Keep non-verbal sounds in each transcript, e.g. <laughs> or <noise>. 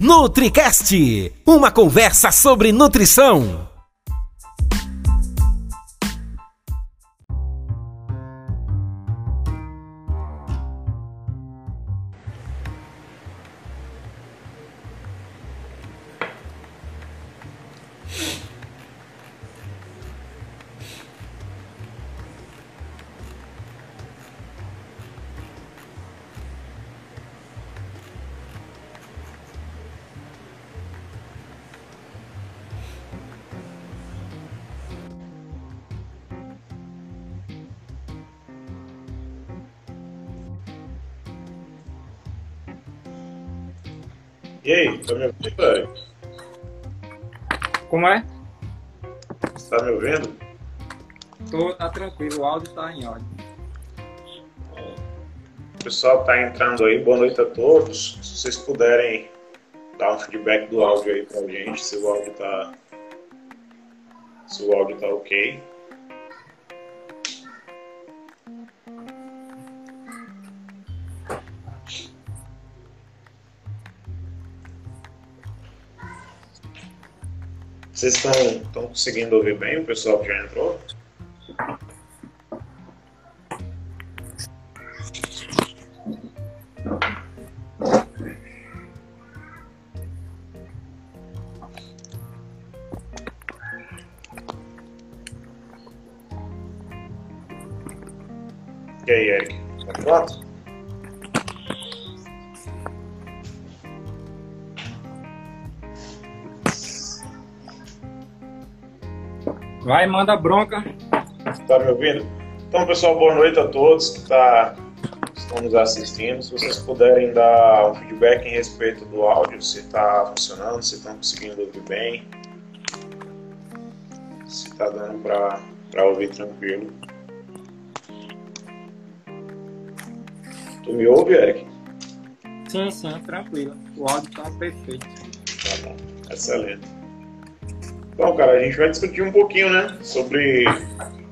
NutriCast uma conversa sobre nutrição. O áudio tá em ordem. O pessoal que tá entrando aí, boa noite a todos. Se vocês puderem dar um feedback do áudio aí pra gente, se o áudio tá. Se o áudio tá ok. Vocês estão conseguindo ouvir bem o pessoal que já entrou? Vai, manda bronca. Tá me ouvindo? Então, pessoal, boa noite a todos que tá, estão nos assistindo. Se vocês puderem dar um feedback em respeito do áudio, se está funcionando, se estão conseguindo ouvir bem, se está dando para ouvir tranquilo. Tu me ouve, Eric? Sim, sim, tranquilo. O áudio tá perfeito. Tá bom, excelente. Então, cara, a gente vai discutir um pouquinho, né, sobre,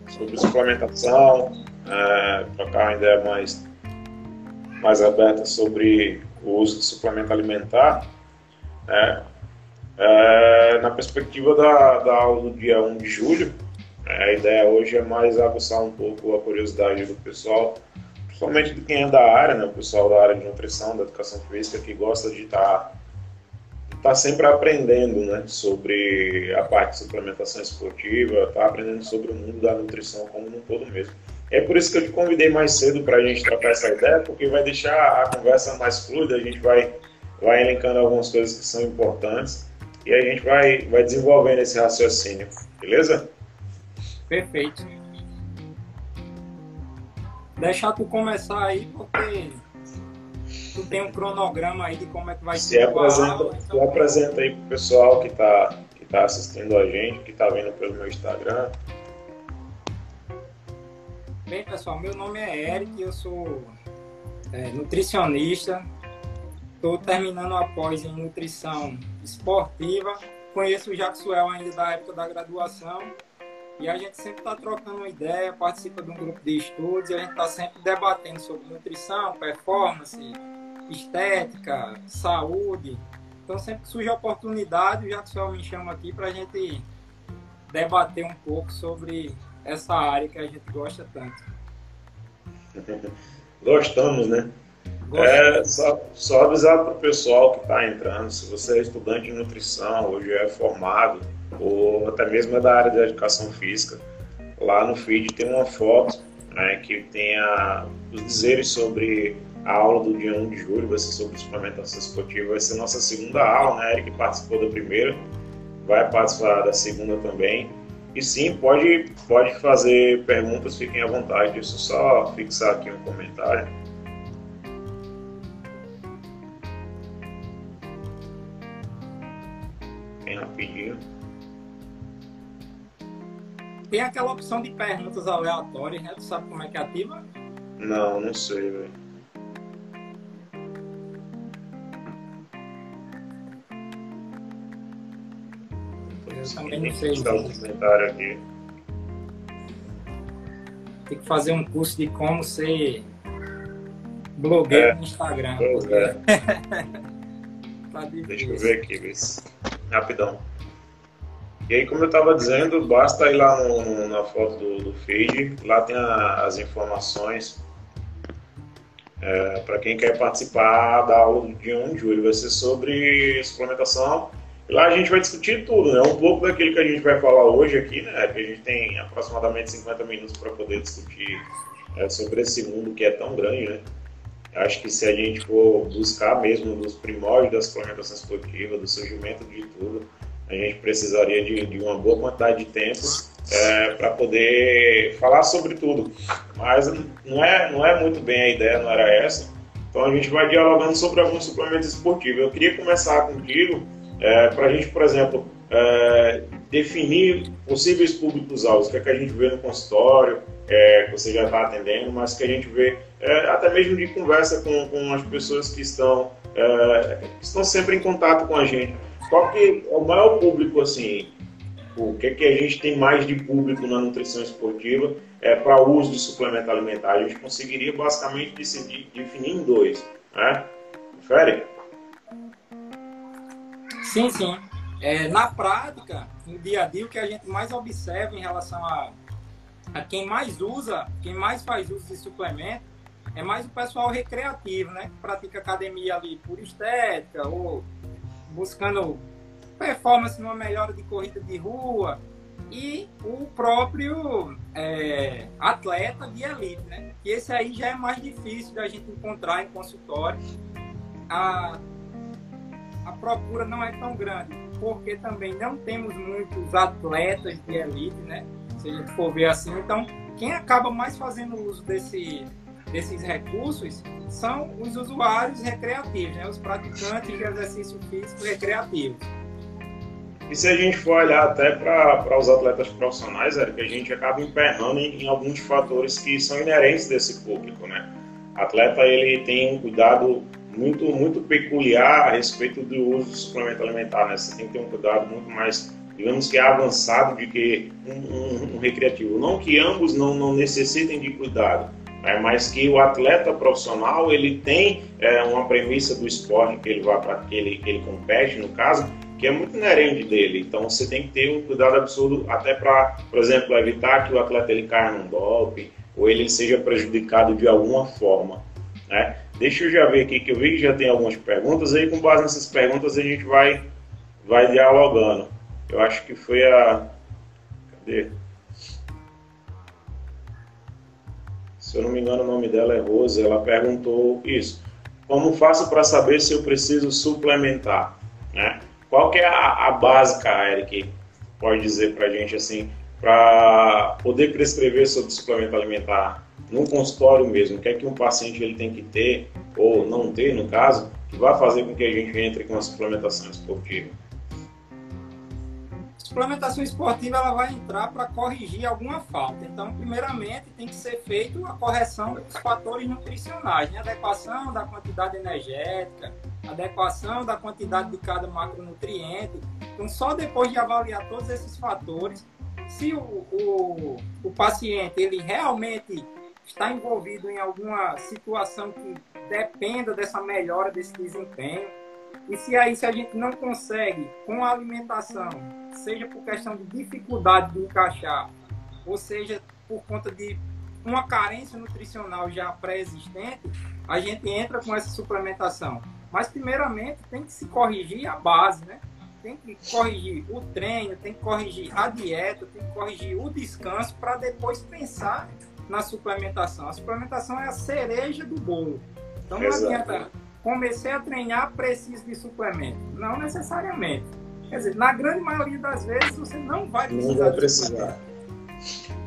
sobre suplementação, é, trocar uma ideia mais, mais aberta sobre o uso de suplemento alimentar, né, é, na perspectiva da, da aula do dia 1 de julho, é, a ideia hoje é mais aguçar um pouco a curiosidade do pessoal, principalmente de quem é da área, né, o pessoal da área de nutrição, da educação física, que gosta de estar tá está sempre aprendendo né, sobre a parte de suplementação esportiva, está aprendendo sobre o mundo da nutrição como um todo mesmo. É por isso que eu te convidei mais cedo para a gente trocar essa ideia, porque vai deixar a conversa mais fluida, a gente vai, vai elencando algumas coisas que são importantes e a gente vai, vai desenvolvendo esse raciocínio, beleza? Perfeito. Deixa tu começar aí, porque tu tem um cronograma aí de como é que vai ser apresenta, a aula. Então... apresenta aí pro pessoal que está que tá assistindo a gente, que está vendo pelo meu Instagram. Bem, pessoal, meu nome é Eric, eu sou é, nutricionista. Estou terminando após em nutrição esportiva. Conheço o Jaxuel ainda da época da graduação. E a gente sempre está trocando uma ideia, participa de um grupo de estudos e a gente está sempre debatendo sobre nutrição, performance, estética, saúde. Então, sempre que surge a oportunidade, o Jackson me chama aqui para a gente debater um pouco sobre essa área que a gente gosta tanto. <laughs> Gostamos, né? É, só, só avisar para o pessoal que está entrando, se você é estudante de nutrição, hoje é formado, ou até mesmo é da área da educação física, lá no feed tem uma foto né, que tem a, os dizeres sobre a aula do dia 1 de julho vai ser sobre suplementação esportiva, vai ser nossa segunda aula, né? Eric participou da primeira, vai participar da segunda também. E sim, pode, pode fazer perguntas, fiquem à vontade. Deixa eu só fixar aqui um comentário. Bem rapidinho. Tem aquela opção de perguntas aleatórias, né? Tu sabe como é que ativa? Não, não sei, velho. Eu também não sei. comentário aqui. Tem que fazer um curso de como ser blogueiro É. no Instagram. Pois é. <laughs> tá. Deixa eu ver aqui, Luiz. Rapidão. E aí, como eu estava dizendo, basta ir lá no, no, na foto do, do feed, lá tem a, as informações é, para quem quer participar da aula dia 1 de julho. Vai ser sobre suplementação. Lá a gente vai discutir tudo, né? Um pouco daquilo que a gente vai falar hoje aqui, né? Que a gente tem aproximadamente 50 minutos para poder discutir é, sobre esse mundo que é tão grande, né? Acho que se a gente for buscar mesmo nos primórdios da suplementação esportiva, do surgimento de tudo, a gente precisaria de, de uma boa quantidade de tempo é, para poder falar sobre tudo. Mas não é, não é muito bem a ideia, não era essa. Então a gente vai dialogando sobre alguns suplementos esportivos. Eu queria começar contigo é, para a gente, por exemplo, é, definir possíveis públicos-alvos, que, é que a gente vê no consultório, é, que você já está atendendo, mas que a gente vê é, até mesmo de conversa com, com as pessoas que estão, é, estão sempre em contato com a gente. Qual que é o maior público, assim, o que, que a gente tem mais de público na nutrição esportiva é, para uso de suplemento alimentar? A gente conseguiria basicamente decidir, definir em dois, né? Confere? Sim, sim. É, na prática, no dia a dia, o que a gente mais observa em relação a, a quem mais usa, quem mais faz uso de suplemento, é mais o pessoal recreativo, né? Que pratica academia ali por estética ou buscando performance numa melhora de corrida de rua e o próprio é, atleta de elite, né? Que esse aí já é mais difícil da gente encontrar em consultório. A, a procura não é tão grande, porque também não temos muitos atletas de elite, né? Se a gente for ver assim, então quem acaba mais fazendo uso desse, desses recursos são os usuários recreativos, né? os praticantes de exercício físico recreativo. E se a gente for olhar até para os atletas profissionais, Eric, a gente acaba emperrando em, em, alguns fatores que são inerentes desse público, né? Atleta ele tem um cuidado muito muito peculiar a respeito do uso do suplemento alimentar, né? Você tem que ter um cuidado muito mais, digamos que avançado de que um, um, um recreativo. Não que ambos não, não necessitem de cuidado, é, mas que o atleta profissional ele tem é, uma premissa do esporte que ele vai para que ele, que ele compete no caso que é muito inerente dele. Então você tem que ter um cuidado absurdo até para, por exemplo, evitar que o atleta ele caia num golpe ou ele seja prejudicado de alguma forma. Né? Deixa eu já ver aqui que eu vi que já tem algumas perguntas aí com base nessas perguntas a gente vai vai dialogando. Eu acho que foi a cadê? Se eu não me engano o nome dela é Rose, ela perguntou isso. Como faço para saber se eu preciso suplementar, né? Qual que é a, a básica, Eric, pode dizer para a gente assim, para poder prescrever sobre suplemento alimentar no consultório mesmo? O que é que um paciente ele tem que ter, ou não ter, no caso, que vai fazer com que a gente entre com a suplementação esportiva? suplementação esportiva ela vai entrar para corrigir alguma falta. Então, primeiramente, tem que ser feita a correção dos fatores nutricionais, né? adequação da quantidade energética, adequação da quantidade de cada macronutriente. Então, só depois de avaliar todos esses fatores, se o, o, o paciente ele realmente está envolvido em alguma situação que dependa dessa melhora desse desempenho, e se aí se a gente não consegue com a alimentação, seja por questão de dificuldade de encaixar, ou seja por conta de uma carência nutricional já pré-existente, a gente entra com essa suplementação. Mas, primeiramente, tem que se corrigir a base, né? Tem que corrigir o treino, tem que corrigir a dieta, tem que corrigir o descanso para depois pensar na suplementação. A suplementação é a cereja do bolo. Então, não adianta. Comecei a treinar, preciso de suplemento. Não necessariamente. Quer dizer, na grande maioria das vezes, você não vai precisar. Não vai precisar.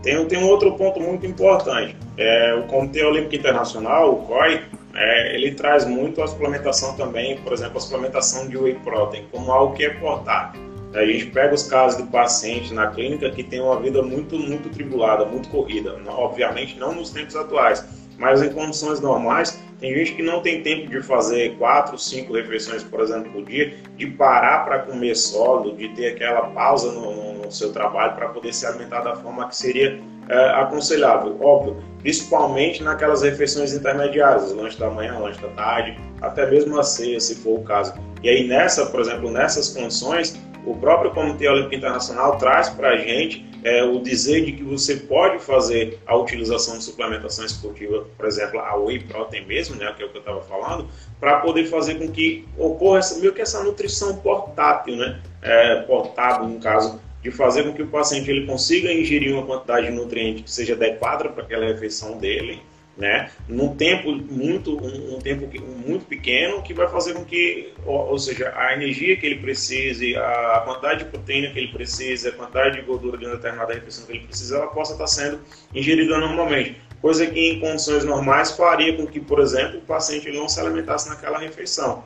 Tem, tem um outro ponto muito importante. É, o Comitê Olímpico Internacional, o COI, é, ele traz muito a suplementação também, por exemplo, a suplementação de whey protein, como algo que é portátil. A gente pega os casos de pacientes na clínica que tem uma vida muito, muito tribulada, muito corrida. Obviamente não nos tempos atuais, mas em condições normais, tem gente que não tem tempo de fazer quatro, cinco refeições, por exemplo, por dia, de parar para comer sólido, de ter aquela pausa no, no seu trabalho para poder se alimentar da forma que seria é, aconselhável. Óbvio, principalmente naquelas refeições intermediárias, lanche da manhã, lanche da tarde, até mesmo a ceia, se for o caso. E aí nessa, por exemplo, nessas condições, o próprio Comitê Olímpico Internacional traz para a gente é, o dizer de que você pode fazer a utilização de suplementação esportiva, por exemplo, a whey protein mesmo, né, que é o que eu estava falando, para poder fazer com que ocorra essa, meio que essa nutrição portátil, né, é, portável no caso, de fazer com que o paciente ele consiga ingerir uma quantidade de nutrientes que seja adequada para aquela refeição dele, né, num tempo muito um, um, tempo muito pequeno que vai fazer com que, ou, ou, seja, a energia que ele precise, a quantidade de proteína que ele precisa, a quantidade de gordura de uma determinada refeição que ele precisa, ela possa estar sendo ingerida normalmente. Coisa que em condições normais faria com que, por exemplo, o paciente não se alimentasse naquela refeição,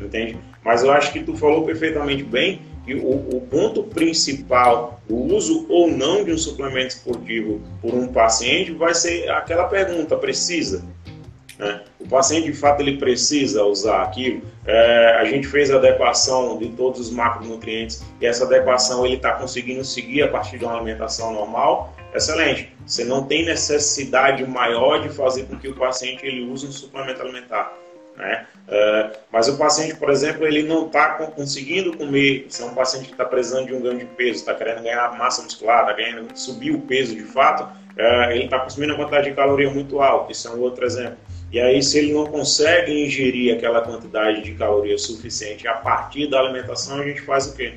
entende? Mas eu acho que tu falou perfeitamente bem que o, o, ponto principal, o uso ou não de um suplemento esportivo por um paciente vai ser aquela pergunta, precisa? Né? O paciente, de fato, ele precisa usar aquilo. É, a gente fez a adequação de todos os macronutrientes e essa adequação ele está conseguindo seguir a partir de uma alimentação normal. Excelente. Você não tem necessidade maior de fazer com que o paciente ele use um suplemento alimentar. Né? Uh, mas o paciente, por exemplo, ele não está conseguindo comer, se é um paciente que está precisando de um ganho de peso, está querendo ganhar massa muscular, está querendo subir o peso de fato, uh, ele está consumindo uma quantidade de caloria muito alta, isso é um outro exemplo. E aí, se ele não consegue ingerir aquela quantidade de caloria suficiente a partir da alimentação, a gente faz o quê?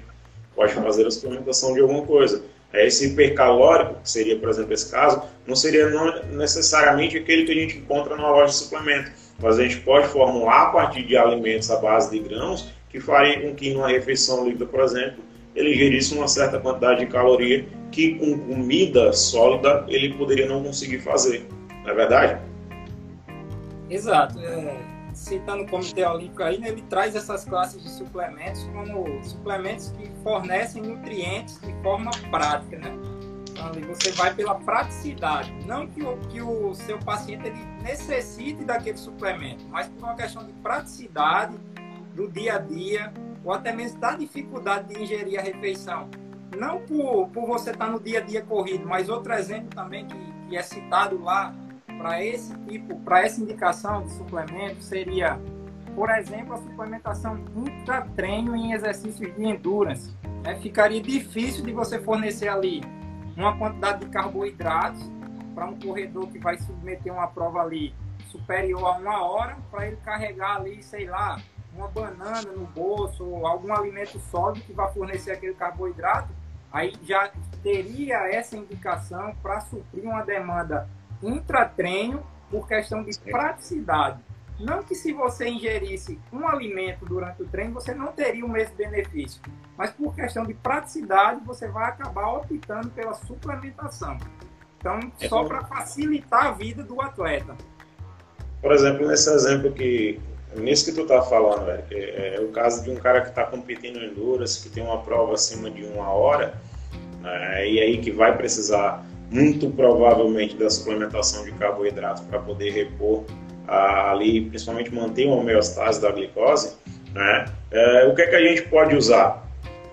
Pode fazer a suplementação de alguma coisa. É, esse hipercalórico, que seria, por exemplo, esse caso, não seria necessariamente aquele que a gente encontra na loja de suplemento mas a gente pode formular a partir de alimentos à base de grãos que faria com que numa refeição líquida, por exemplo, ele ingerisse uma certa quantidade de caloria que com comida sólida ele poderia não conseguir fazer. Não é verdade? Exato. É, citando o Comitê Olímpico aí, né, ele traz essas classes de suplementos como suplementos que fornecem nutrientes de forma prática, né? Ali você vai pela praticidade, não que o, que o seu paciente ele necessite daquele suplemento, mas por uma questão de praticidade do dia a dia, ou até mesmo da dificuldade de ingerir a refeição. Não por, por você estar no dia a dia corrido, mas outro exemplo também que, que é citado lá para esse tipo, para essa indicação de suplemento seria, por exemplo, a suplementação intra-treino em exercícios de endurance. É, ficaria difícil de você fornecer ali uma quantidade de carboidratos para um corredor que vai submeter uma prova ali superior a uma hora, para ele carregar ali, sei lá, uma banana no bolso ou algum alimento sólido que vai fornecer aquele carboidrato, aí já teria essa indicação para suprir uma demanda intratreino por questão de praticidade. Não que se você ingerisse um alimento durante o treino, você não teria o mesmo benefício. Mas por questão de praticidade, você vai acabar optando pela suplementação. Então, é só para facilitar a vida do atleta. Por exemplo, nesse exemplo que nisso que tu tá falando, velho, que é o caso de um cara que está competindo em endurance, que tem uma prova acima de uma hora, né, e aí que vai precisar muito provavelmente da suplementação de carboidrato para poder repor ali, principalmente manter uma homeostase da glicose, né? É, o que é que a gente pode usar?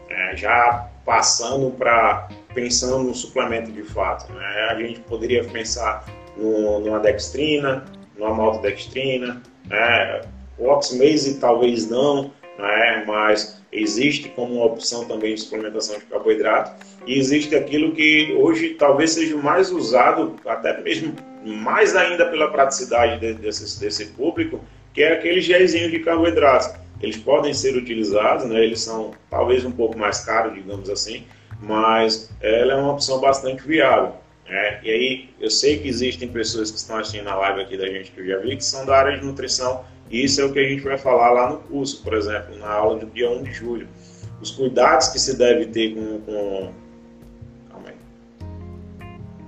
É, já passando para pensando no suplemento de fato, né? a gente poderia pensar no, numa dextrina, numa maltodextrina, né? o oximase talvez não, né? mas existe como opção também de suplementação de carboidrato e existe aquilo que hoje talvez seja mais usado até mesmo mais ainda pela praticidade de, desse, desse público, que é aqueles gelzinhos de carboidrato. Eles podem ser utilizados, né? eles são talvez um pouco mais caros, digamos assim, mas ela é uma opção bastante viável. Né? E aí, eu sei que existem pessoas que estão assistindo a live aqui da gente que eu já vi, que são da área de nutrição, isso é o que a gente vai falar lá no curso, por exemplo, na aula do dia 1 de julho. Os cuidados que se deve ter com. com... Calma aí.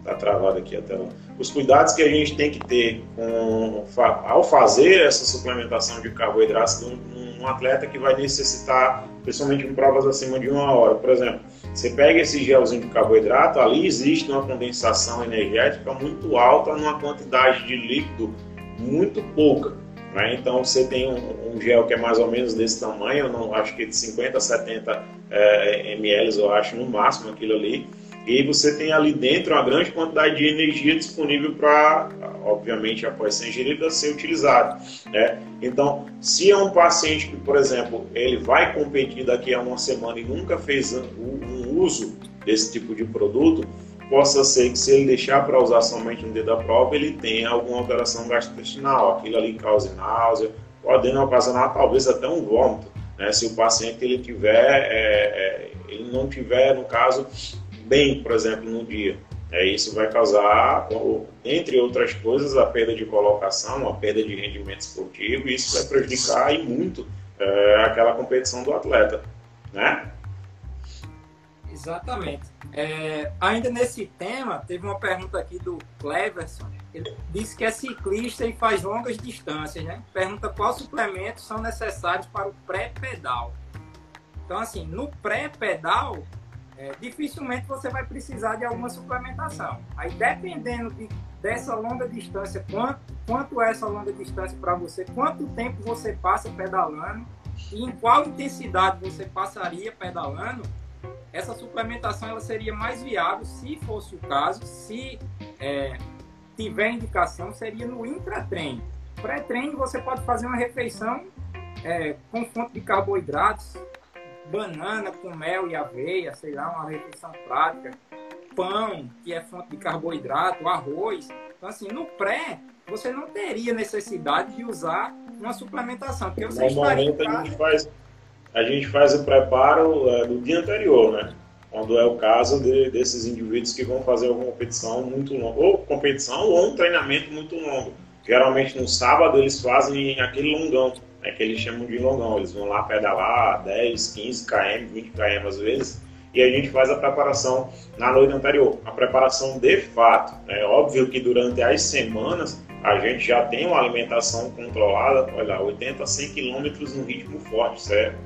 Está travado aqui a tela os cuidados que a gente tem que ter com, ao fazer essa suplementação de carboidratos num, atleta que vai necessitar, principalmente em provas acima de uma hora. Por exemplo, você pega esse gelzinho de carboidrato, ali existe uma condensação energética muito alta numa quantidade de líquido muito pouca. Né? Então você tem um, um, gel que é mais ou menos desse tamanho, eu não acho que de 50 a 70 é, ml, eu acho no máximo aquilo ali E você tem ali dentro uma grande quantidade de energia disponível para, obviamente, após ser ingerida, ser utilizada. Né? Então, se é um paciente que, por exemplo, ele vai competir daqui a uma semana e nunca fez um uso desse tipo de produto, possa ser que se ele deixar para usar somente no dia da prova, ele tenha alguma alteração gastrointestinal, aquilo ali cause náusea, podendo ocasionar talvez até um vômito, né? se o paciente ele tiver, é, é, ele não tiver, no caso, bem, por exemplo, no dia. É, isso vai causar, entre outras coisas, a perda de colocação, a perda de rendimento esportivo, e isso vai prejudicar e muito é, aquela competição do atleta, né? Exatamente. É, ainda nesse tema, teve uma pergunta aqui do Cleverson. Ele disse que é ciclista e faz longas distâncias, né? Pergunta quais suplementos são necessários para o pré-pedal. Então, assim, no pré-pedal, é, dificilmente você vai precisar de alguma suplementação. Aí, dependendo de, dessa longa distância, quanto, quanto é essa longa distância para você, quanto tempo você passa pedalando e em qual intensidade você passaria pedalando, essa suplementação ela seria mais viável, se fosse o caso, se é, tiver indicação, seria no intratreino. Pré-treino você pode fazer uma refeição é, com fonte de carboidratos, banana com mel e aveia, sei lá, uma refeição prática, pão, que é fonte de carboidrato, arroz. Então, assim, no pré, você não teria necessidade de usar uma suplementação, porque você Normalmente estaria... a gente faz a gente faz o preparo é, do dia anterior, né? Quando é o caso de, desses indivíduos que vão fazer uma competição muito longa, ou competição ou um treinamento muito longo. Geralmente no sábado eles fazem aquele longão, né, que eles chamam de longão. Eles vão lá pedalar 10, 15 km, 20 km às vezes, e a gente faz a preparação na noite anterior. A preparação de fato. É óbvio que durante as semanas a gente já tem uma alimentação controlada, olha, 80 a 100 km no ritmo forte, certo?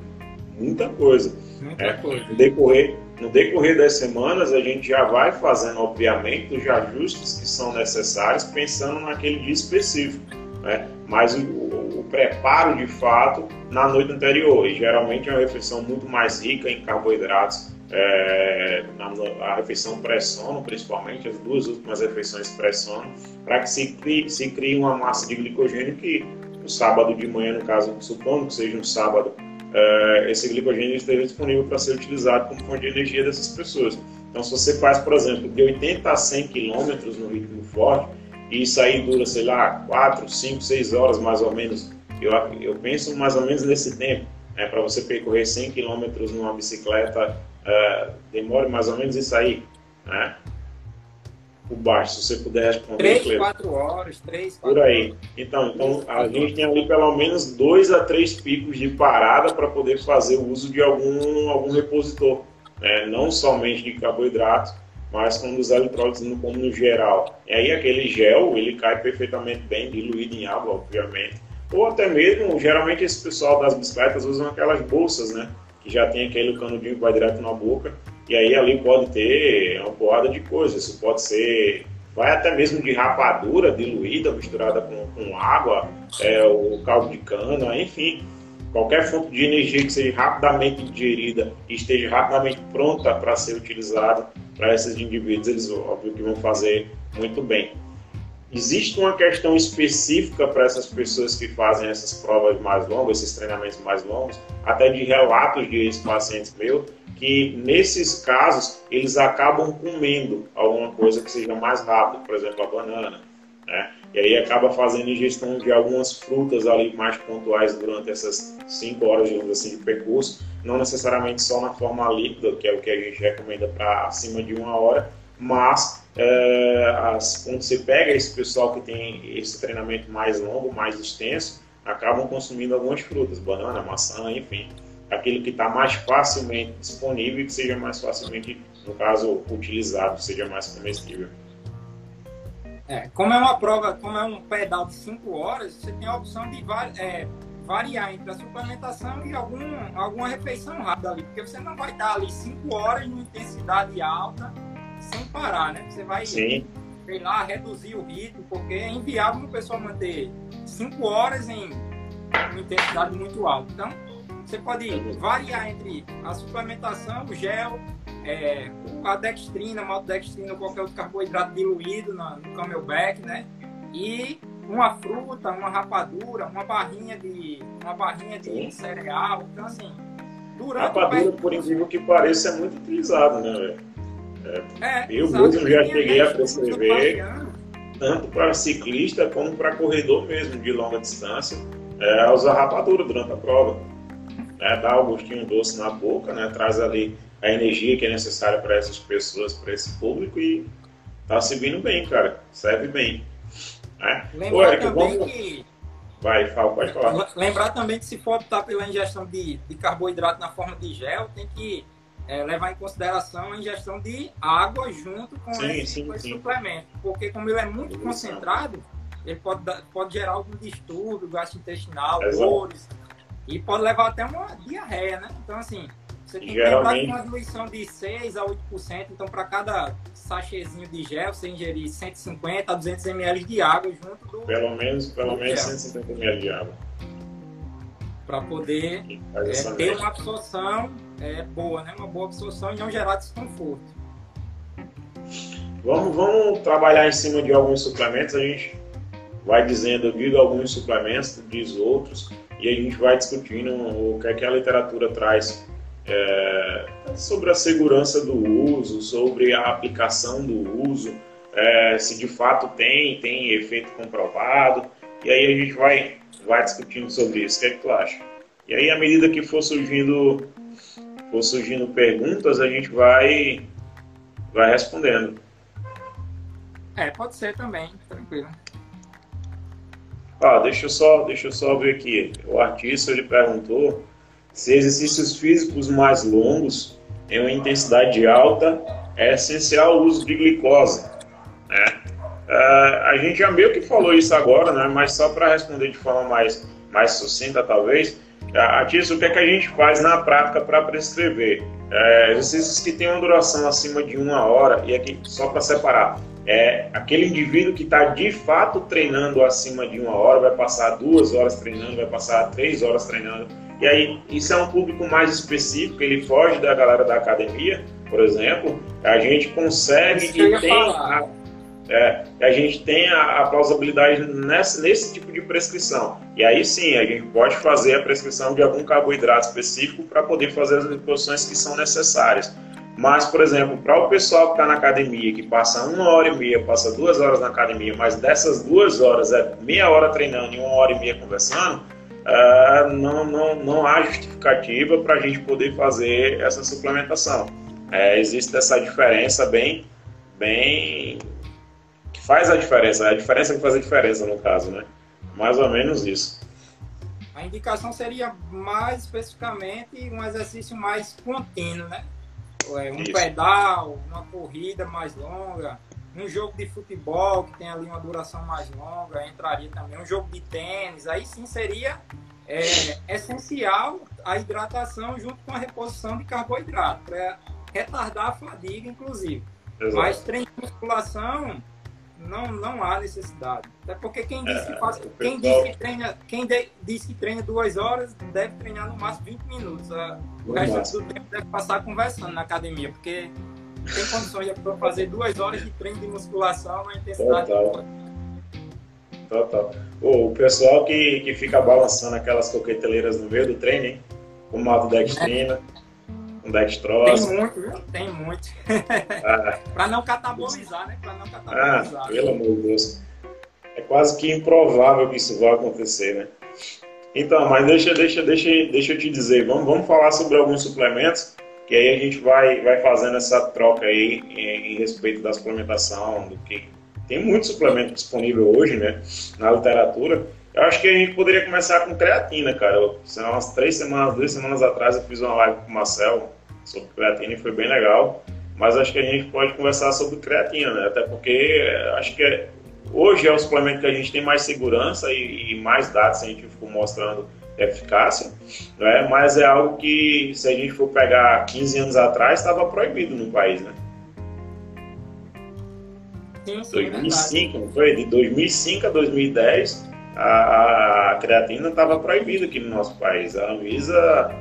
Muita coisa. Muita é, coisa. No decorrer, no decorrer das semanas, a gente já vai fazendo, obviamente, os ajustes que são necessários, pensando naquele dia específico. Né? Mas o, o, preparo, de fato, na noite anterior. E geralmente é uma refeição muito mais rica em carboidratos. É, na, a refeição pré-sono, principalmente, as duas últimas refeições pré-sono, para que se crie, se crie uma massa de glicogênio que o sábado de manhã, no caso, supondo que seja um sábado uh, esse glicogênio esteja disponível para ser utilizado como fonte de energia dessas pessoas. Então, se você faz, por exemplo, de 80 a 100 quilômetros no ritmo forte, e isso aí dura, sei lá, 4, 5, 6 horas mais ou menos, eu, eu penso mais ou menos nesse tempo, né, para você percorrer 100 quilômetros numa bicicleta, uh, demora mais ou menos isso aí, né? Por baixo, se você puder responder. 3, 4 horas, 3, 4 Por aí. Então, então a gente tem ali pelo menos 2 a 3 picos de parada para poder fazer o uso de algum, algum repositor. Né? Não somente de carboidratos, mas com os eletrólitos como no geral. E aí aquele gel, ele cai perfeitamente bem, diluído em água, obviamente. Ou até mesmo, geralmente esse pessoal das bicicletas usam aquelas bolsas, né? Que já tem aquele canudinho que vai direto na boca e aí ali pode ter uma porrada de coisas. Isso pode ser, vai até mesmo de rapadura diluída, misturada com, com água, é, o caldo de cana, enfim. Qualquer fonte de energia que seja rapidamente digerida e esteja rapidamente pronta para ser utilizada para esses indivíduos, eles óbvio que vão fazer muito bem. Existe uma questão específica para essas pessoas que fazem essas provas mais longas, esses treinamentos mais longos, até de relatos de ex-pacientes meus, que nesses casos eles acabam comendo alguma coisa que seja mais rápido, por exemplo, a banana. Né? E aí acaba fazendo ingestão de algumas frutas ali mais pontuais durante essas 5 horas, digamos assim, de percurso, não necessariamente só na forma líquida, que é o que a gente recomenda para acima de uma hora, mas é, as, quando você pega esse pessoal que tem esse treinamento mais longo, mais extenso, acabam consumindo algumas frutas, banana, maçã, enfim aquilo que está mais facilmente disponível e que seja mais facilmente, no caso, utilizado, seja mais comestível. É, como é uma prova, como é um pedal de 5 horas, você tem a opção de é, variar entre a suplementação e algum, alguma refeição rápida ali, porque você não vai estar ali 5 horas em intensidade alta sem parar, né? Você vai, Sim. sei lá, reduzir o ritmo, porque é inviável uma pessoa manter 5 horas em uma intensidade muito alta. Então, você pode variar entre a suplementação, o gel é, a dextrina, maltodextrina ou qualquer outro carboidrato diluído no, no camelback, né? E uma fruta, uma rapadura, uma barrinha de, uma barrinha de cereal. Então, assim, durante rapadura, o por incrível que pareça, é muito utilizado, né, velho? É, é, eu mesmo já cheguei a prescrever tanto para ciclista como para corredor mesmo de longa distância, é, usar rapadura durante a prova. É, dá o gostinho doce na boca, né, traz ali a energia que é necessária para essas pessoas, para esse público e tá servindo bem, cara. Serve bem. Né? Lembrar Eric, também vamos... que. Vai, fala, pode falar. Lembrar também que se for optar pela ingestão de, de carboidrato na forma de gel, tem que é, levar em consideração a ingestão de água junto com, sim, esse, sim, com esse suplemento. Porque como ele é muito concentrado, ele pode, pode gerar algum distúrbio gastrointestinal, dores, e pode levar até uma diarreia, né? Então, assim, você tem que lembrar uma diluição de 6 a 8%, então para cada sachêzinho de gel, você ingerir 150 a 200 ml de água junto do. Pelo menos, pelo menos 150 ml de água. Para poder é, ter uma absorção é, boa, né? Uma boa absorção e não gerar desconforto. Vamos, vamos trabalhar em cima de alguns suplementos. A gente vai dizendo, eu digo alguns suplementos, diz outros, e a gente vai discutindo o que, é que a literatura traz é, sobre a segurança do uso, sobre a aplicação do uso, é, se de fato tem, tem efeito comprovado, e aí a gente vai, vai discutindo sobre isso. O que, é que tu acha? E aí, à medida que for surgindo, for surgindo perguntas, a gente vai, vai respondendo. É, pode ser também, tranquilo. Ah, deixa eu só, deixa eu só ver aqui. O artista ele perguntou se exercícios físicos mais longos, em uma intensidade alta, é essencial o uso de glicose. Né? Uh, a gente já meio que falou isso agora, né? mas só para responder de forma mais, mais sucinta, talvez. Artista, o que é que a gente faz na prática para prescrever? É, exercícios que têm uma duração acima de uma hora, e aqui só para separar, é aquele indivíduo que está de fato treinando acima de uma hora, vai passar duas horas treinando, vai passar três horas treinando, e aí, isso é um público mais específico, ele foge da galera da academia, por exemplo. A gente consegue e tem a, é, a gente tem a, a plausibilidade nesse, nesse tipo de prescrição. E aí sim, a gente pode fazer a prescrição de algum carboidrato específico para poder fazer as reposições que são necessárias. Mas, por exemplo, para o pessoal que está na academia, que passa uma hora e meia, passa duas horas na academia, mas dessas duas horas é meia hora treinando e uma hora e meia conversando, uh, não, não, não há justificativa para a gente poder fazer essa suplementação. É, existe essa diferença bem, bem faz a diferença, a diferença que faz a diferença no caso, né? Mais ou menos isso. A indicação seria mais especificamente um exercício mais contínuo, né? É, um isso. pedal, uma corrida mais longa, um jogo de futebol que tem ali uma duração mais longa, entraria também. Um jogo de tênis, aí sim seria é, essencial a hidratação junto com a reposição de carboidrato, para retardar a fadiga, inclusive. Exato. Mas treino de musculação não, não há necessidade. Até porque quem diz que, faz, quem diz que treina, quem de, diz que treina duas horas deve treinar no máximo 20 minutos. O resto do tempo deve passar conversando na academia, porque tem condições de fazer duas horas de treino de musculação na intensidade Total. Total. Oh, o pessoal que, que fica balançando aquelas coqueteleiras no meio do treino, hein? Com maltodextrina, com dextrose. Tem muito, viu? Tem muito. <laughs> Ah. <laughs> para não catabolizar, né? Para não catabolizar. Ah, pelo amor de Deus. É quase que improvável que isso vá acontecer, né? Então, mas deixa, deixa, deixa, deixa eu te dizer, vamos, vamos falar sobre alguns suplementos que aí a gente vai, vai fazendo essa troca aí em, em respeito da suplementação, do que tem muito suplemento disponível hoje, né, na literatura. Eu acho que a gente poderia começar com creatina, cara. Eu, sei lá, umas três semanas, duas semanas atrás eu fiz uma live com o Marcel sobre creatina e foi bem legal. Mas acho que a gente pode conversar sobre creatina, né? Até porque eh, acho que é, hoje é o suplemento que a gente tem mais segurança e, e mais dados científicos mostrando eficácia, né? mas é algo que, se a gente for pegar 15 anos atrás, estava proibido no país, né? Sim, sim, 2005, é não foi? De 2005 a 2010, a, a creatina estava proibida aqui no nosso país. A Anvisa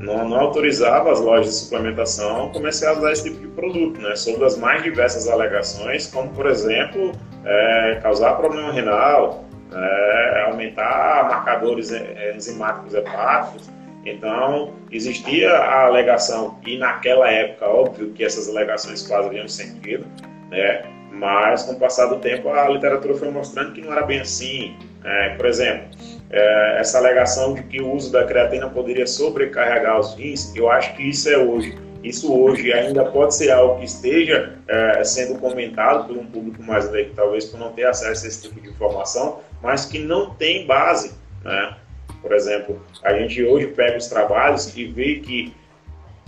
não, não, autorizava as lojas de suplementação a comercializar esse tipo de produto, né? Sobre as mais diversas alegações, como por exemplo, é, causar problema renal, é, aumentar marcadores enzimáticos hepáticos. Então, existia a alegação, e naquela época, óbvio que essas alegações faziam sentido, né? mas com o passar do tempo a literatura foi mostrando que não era bem assim. É, por exemplo, é, essa alegação de que o uso da creatina poderia sobrecarregar os rins, eu acho que isso é hoje. Isso hoje ainda pode ser algo que esteja é, sendo comentado por um público mais leigo, talvez por não ter acesso a esse tipo de informação, mas que não tem base. Né? Por exemplo, a gente hoje pega os trabalhos e vê que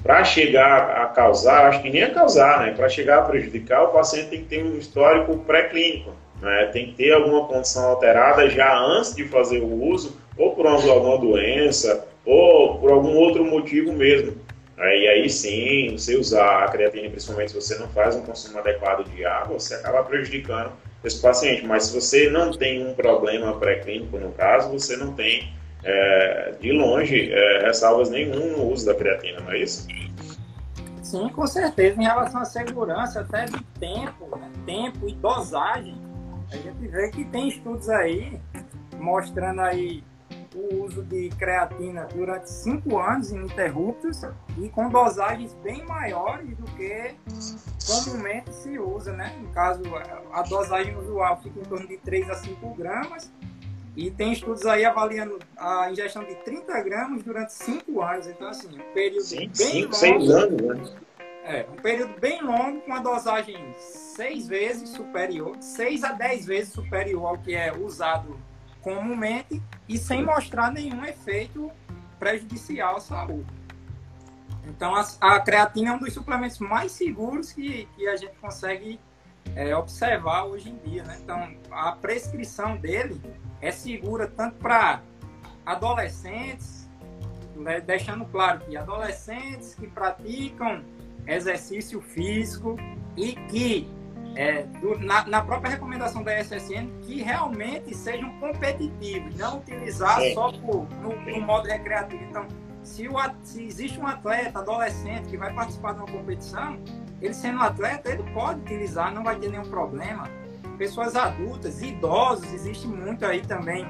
para chegar a causar, acho que nem a causar, né? Para chegar a prejudicar, o paciente tem que ter um histórico pré-clínico, né? Tem que ter alguma condição alterada já antes de fazer o uso, ou por alguma doença, ou por algum outro motivo mesmo. E aí sim, você usar a creatina, principalmente se você não faz um consumo adequado de água, você acaba prejudicando esse paciente. Mas se você não tem um problema pré-clínico, no caso, você não tem é, de longe, é, ressalvas nenhum no uso da creatina, não é isso? Sim, com certeza. Em relação à segurança, até de tempo, né? tempo e dosagem, a gente vê que tem estudos aí mostrando aí o uso de creatina durante cinco anos ininterruptos e com dosagens bem maiores do que comumente se usa, né? No caso, a dosagem usual fica em torno de 3 a 5 gramas e tem estudos aí avaliando a ingestão de 30 gramas durante 5 anos. Então, assim, um período bem cinco, longo. 6 anos, né? É, um período bem longo, com a dosagem 6 vezes superior, 6 a 10 vezes superior ao que é usado comumente e sem mostrar nenhum efeito prejudicial à saúde. Então, a, a creatina é um dos suplementos mais seguros que, que a gente consegue é, observar hoje em dia. Né? Então, a prescrição dele é segura tanto para adolescentes, né, deixando claro que adolescentes que praticam exercício físico e que é, do, na, na, própria recomendação da SSN que realmente sejam competitivos, não utilizar Sim. só por, no, no, modo recreativo. Então, se, o, se existe um atleta adolescente que vai participar de uma competição, ele sendo um atleta, ele pode utilizar, não vai ter nenhum problema pessoas adultas, idosos, existe muito aí também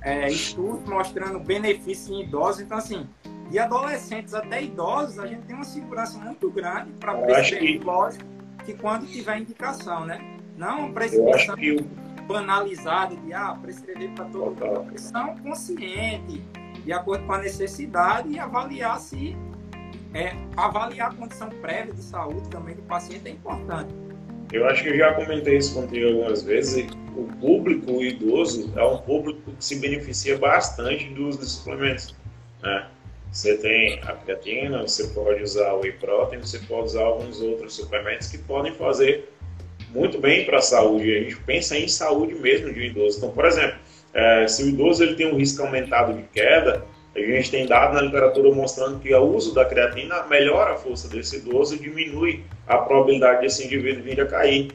é, estudos mostrando benefícios em idosos. Então, assim, de adolescentes até idosos, a gente tem uma segurança muito grande para prescrever, que... lógico, que quando tiver indicação, né? Não prescrição que... banalizada de ah, prescrever para todo mundo. Prescrição consciente, de acordo com a necessidade e avaliar se é, avaliar a condição prévia de saúde também do paciente é importante. Eu acho que eu já comentei isso contigo algumas vezes. O público idoso é um público que se beneficia bastante do uso de suplementos. Né? Você tem a creatina, você pode usar o whey protein, você pode usar alguns outros suplementos que podem fazer muito bem para a saúde. A gente pensa em saúde mesmo de um idoso. Então, por exemplo, é, se o idoso ele tem um risco aumentado de queda, a gente tem dado na literatura mostrando que o uso da creatina melhora a força desse idoso e diminui a probabilidade desse indivíduo vir a cair.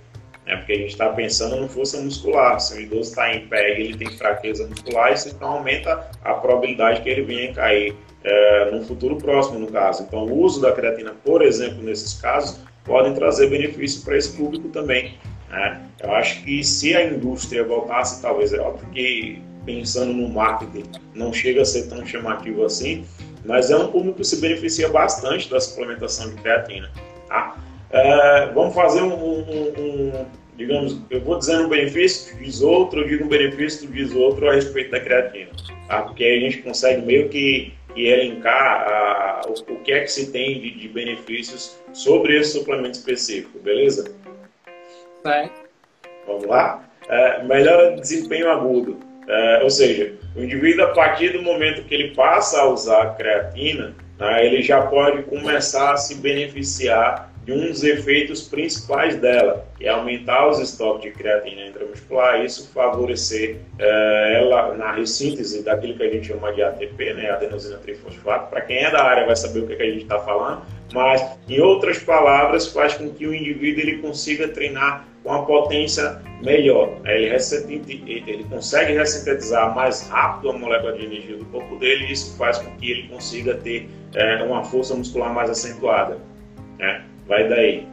Né? Porque a gente está pensando em força muscular. Se o idoso está em pé e ele tem fraqueza muscular, isso então aumenta a probabilidade que ele venha cair é, no futuro próximo, no caso. Então, o uso da creatina, por exemplo, nesses casos, podem trazer benefício para esse público também. Né? Eu acho que se a indústria voltasse, talvez, é óbvio que pensando no marketing, não chega a ser tão chamativo assim, mas é um público que se beneficia bastante da suplementação de creatina. Tá? É, vamos fazer um, um, um, digamos, eu vou dizendo um benefício, diz outro, eu digo um benefício, diz outro a respeito da creatina, tá? porque aí a gente consegue meio que, que elencar a, o, o, que é que se tem de, de benefícios sobre esse suplemento específico, beleza? Certo. Vamos lá? É, melhora desempenho agudo. É, ou seja, o indivíduo, a partir do momento que ele passa a usar a creatina, né, ele já pode começar a se beneficiar de um dos efeitos principais dela, que é aumentar os estoques de creatina intramuscular, isso favorecer é, ela na ressíntese daquilo que a gente chama de ATP, né, adenosina trifosfato. Para quem é da área vai saber o que, é que a gente está falando, mas em outras palavras faz com que o indivíduo ele consiga treinar com a potência melhor. Ele, ele consegue ressintetizar mais rápido a molécula de energia do corpo dele e isso faz com que ele consiga ter é, uma força muscular mais acentuada. Né? Vai daí.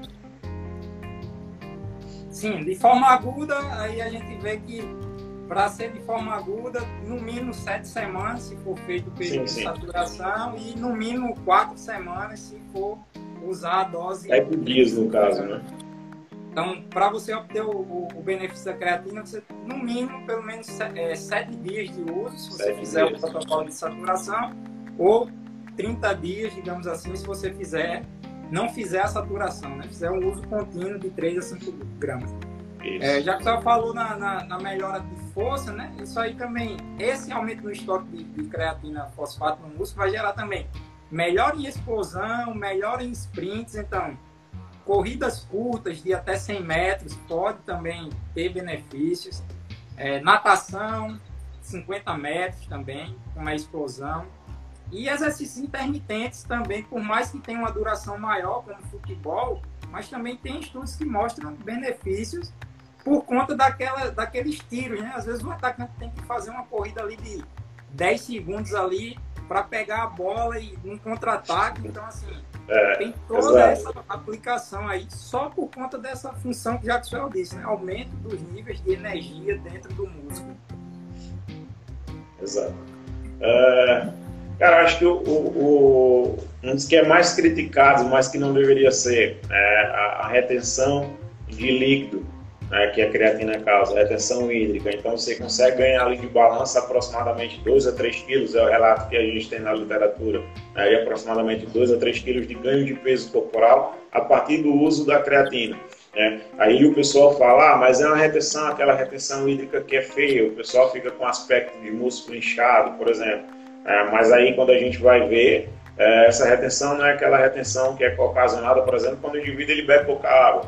Sim, de forma aguda, aí a gente vê que para ser de forma aguda, no mínimo sete semanas, se for feito o período sim, de saturação, e no mínimo quatro semanas, se for usar a dose. Sete dias, no caso, né? Então, para você obter o, o, o, benefício da creatina, você, no mínimo, pelo menos é, sete dias de uso, se você sete fizer dias. o protocolo de saturação, ou 30 dias, digamos assim, se você fizer não fizer a saturação, né? fizer um uso contínuo de 3 a 5 gramas. É, já que você falou na, na, na, melhora de força, né? Isso aí também, esse aumento no estoque de, de creatina fosfato no músculo vai gerar também melhor em explosão, melhor em sprints, então corridas curtas de até 100 metros pode também ter benefícios. É, natação, 50 metros também, com uma explosão. E exercícios intermitentes também, por mais que tenha uma duração maior, como futebol, mas também tem estudos que mostram benefícios por conta daquela, daqueles tiros, né? Às vezes o atacante tem que fazer uma corrida ali de 10 segundos ali para pegar a bola e um contra-ataque. Então, assim, é, tem toda exato. essa aplicação aí só por conta dessa função que Jackson disse, né? Aumento dos níveis de energia dentro do músculo. Exato. Uh Cara, acho que o, o, um dos que é mais criticado, mas que não deveria ser, é a, a retenção de líquido, né, que a creatina causa, a retenção hídrica. Então você consegue ganhar ali de balança aproximadamente 2 a 3 quilos, é o relato que a gente tem na literatura, né, aproximadamente 2 a 3 quilos de ganho de peso corporal a partir do uso da creatina. Né? Aí o pessoal fala, ah, mas é uma retenção, aquela retenção hídrica que é feia, o pessoal fica com aspecto de músculo inchado, por exemplo. É, mas aí quando a gente vai ver, é, essa retenção não é aquela retenção que é ocasionada, por exemplo, quando o indivíduo ele bebe pouca água.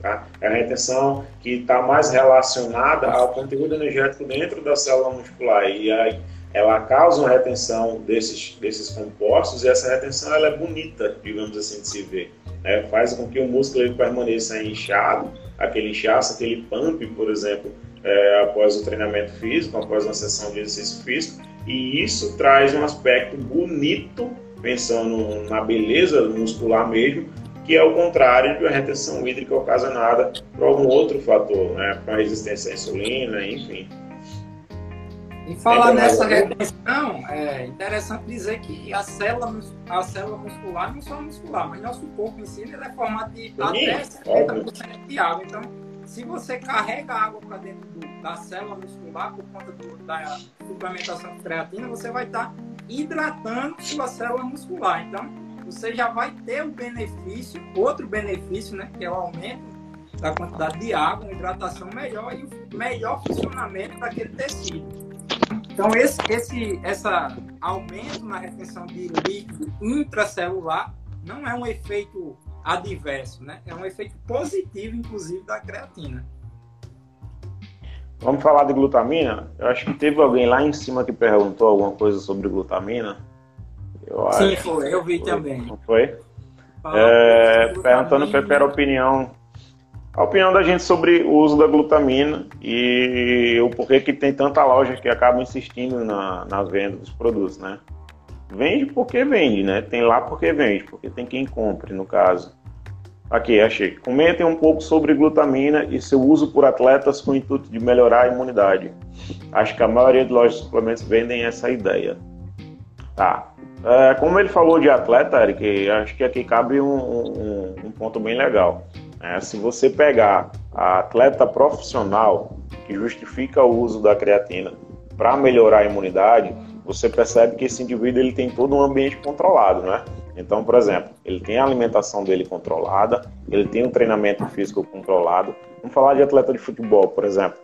Tá? É a retenção que está mais relacionada ao conteúdo energético dentro da célula muscular. E aí ela causa uma retenção desses, desses compostos e essa retenção ela é bonita, digamos assim, de se ver. É, faz com que o músculo ele permaneça inchado, aquele inchaço, aquele pump, por exemplo, é, após o treinamento físico, após uma sessão de exercício físico, e isso traz um aspecto bonito, pensando na beleza muscular mesmo, que é o contrário de uma retenção hídrica ocasionada por algum outro fator, né? Com a resistência à insulina, enfim. E falar nessa retenção, é interessante dizer que a célula, a célula muscular, não só muscular, mas nosso corpo em si ele é formado de Sim, até 70% de água. Então, se você carrega água para dentro do, da célula muscular por conta do, da suplementação de creatina, você vai estar tá hidratando sua célula muscular. Então, você já vai ter o benefício, outro benefício, né, que é o aumento da quantidade de água, uma hidratação melhor e o melhor funcionamento daquele tecido. Então, esse, esse essa aumento na retenção de líquido intracelular não é um efeito adverso, né? É um efeito positivo, inclusive, da creatina. Vamos falar de glutamina? Eu acho que teve alguém lá em cima que perguntou alguma coisa sobre glutamina. Eu Sim, acho foi, eu vi foi. também. Não foi? É, perguntando qual era a opinião, a opinião da gente sobre o uso da glutamina e o porquê que tem tanta loja que acaba insistindo na, na venda dos produtos, né? Vende porque vende, né? Tem lá porque vende, porque tem quem compre, no caso. Aqui, achei. Comentem um pouco sobre glutamina e seu uso por atletas com o intuito de melhorar a imunidade. Acho que a maioria de lojas de suplementos vendem essa ideia. Tá. É, como ele falou de atleta, Eric, acho que aqui cabe um, um, um ponto bem legal. É, se você pegar a atleta profissional que justifica o uso da creatina para melhorar a imunidade, você percebe que esse indivíduo ele tem todo um ambiente controlado, né? Então, por exemplo, ele tem a alimentação dele controlada, ele tem um treinamento físico controlado. Vamos falar de atleta de futebol, por exemplo.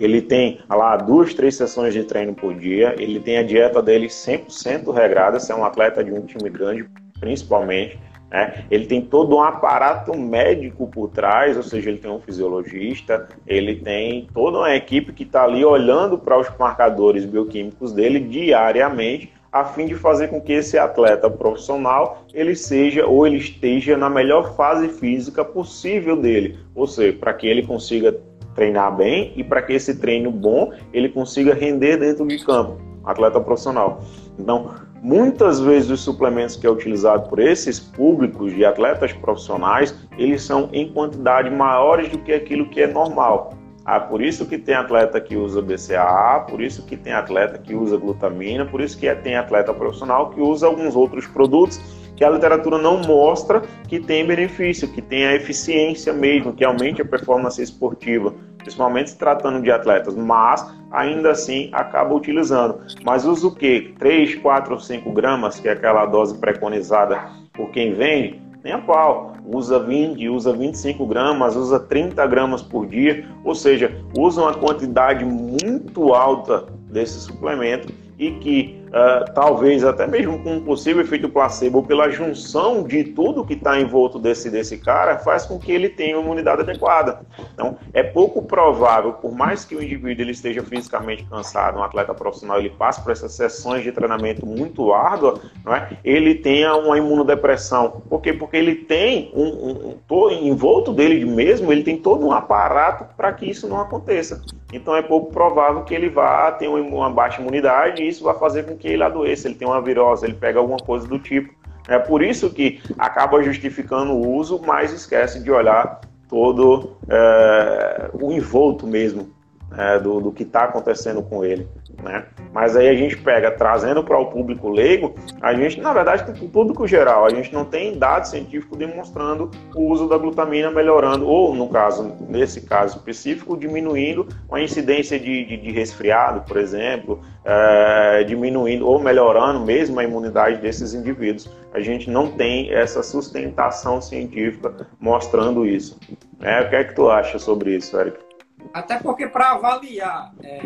Ele tem lá duas, três sessões de treino por dia, ele tem a dieta dele 100% regrada, se é um atleta de um time grande, principalmente. Né? Ele tem todo um aparato médico por trás, ou seja, ele tem um fisiologista, ele tem toda uma equipe que está ali olhando para os marcadores bioquímicos dele diariamente, a fim de fazer com que esse atleta profissional ele seja ou ele esteja na melhor fase física possível dele, ou seja, para que ele consiga treinar bem e para que esse treino bom ele consiga render dentro de campo, atleta profissional. Então, Muitas vezes os suplementos que é utilizado por esses públicos de atletas profissionais, eles são em quantidade maiores do que aquilo que é normal. Ah, por isso que tem atleta que usa BCAA, por isso que tem atleta que usa glutamina, por isso que tem atleta profissional que usa alguns outros produtos que a literatura não mostra que tem benefício, que tem a eficiência mesmo, que aumente a performance esportiva principalmente se tratando de atletas, mas ainda assim acaba utilizando. Mas usa o que? 3, 4 ou 5 gramas, que é aquela dose preconizada por quem vende? Nem a pau. Usa 20, usa 25 gramas, usa 30 gramas por dia, ou seja, usa uma quantidade muito alta desse suplemento e que uh, talvez até mesmo com um possível efeito placebo, pela junção de tudo que está envolto desse, desse cara, faz com que ele tenha uma imunidade adequada. Então, é pouco provável, por mais que o indivíduo ele esteja fisicamente cansado, um atleta profissional, ele passe por essas sessões de treinamento muito árduas, não é? ele tenha uma imunodepressão. Por quê? Porque ele tem um, um, um envolto dele mesmo, ele tem todo um aparato para que isso não aconteça. Então é pouco provável que ele vá ter uma baixa imunidade e isso vai fazer com que ele adoeça, ele tem uma virose, ele pega alguma coisa do tipo. É por isso que acaba justificando o uso, mas esquece de olhar todo é, o envolto mesmo é, do, do que está acontecendo com ele. Né? Mas aí a gente pega, trazendo para o público leigo, a gente, na verdade, o público geral, a gente não tem dados científicos demonstrando o uso da glutamina melhorando, ou no caso, nesse caso específico, diminuindo a incidência de, de, de resfriado, por exemplo, é, diminuindo ou melhorando mesmo a imunidade desses indivíduos. A gente não tem essa sustentação científica mostrando isso. É, o que é que tu acha sobre isso, Eric? Até porque para avaliar é,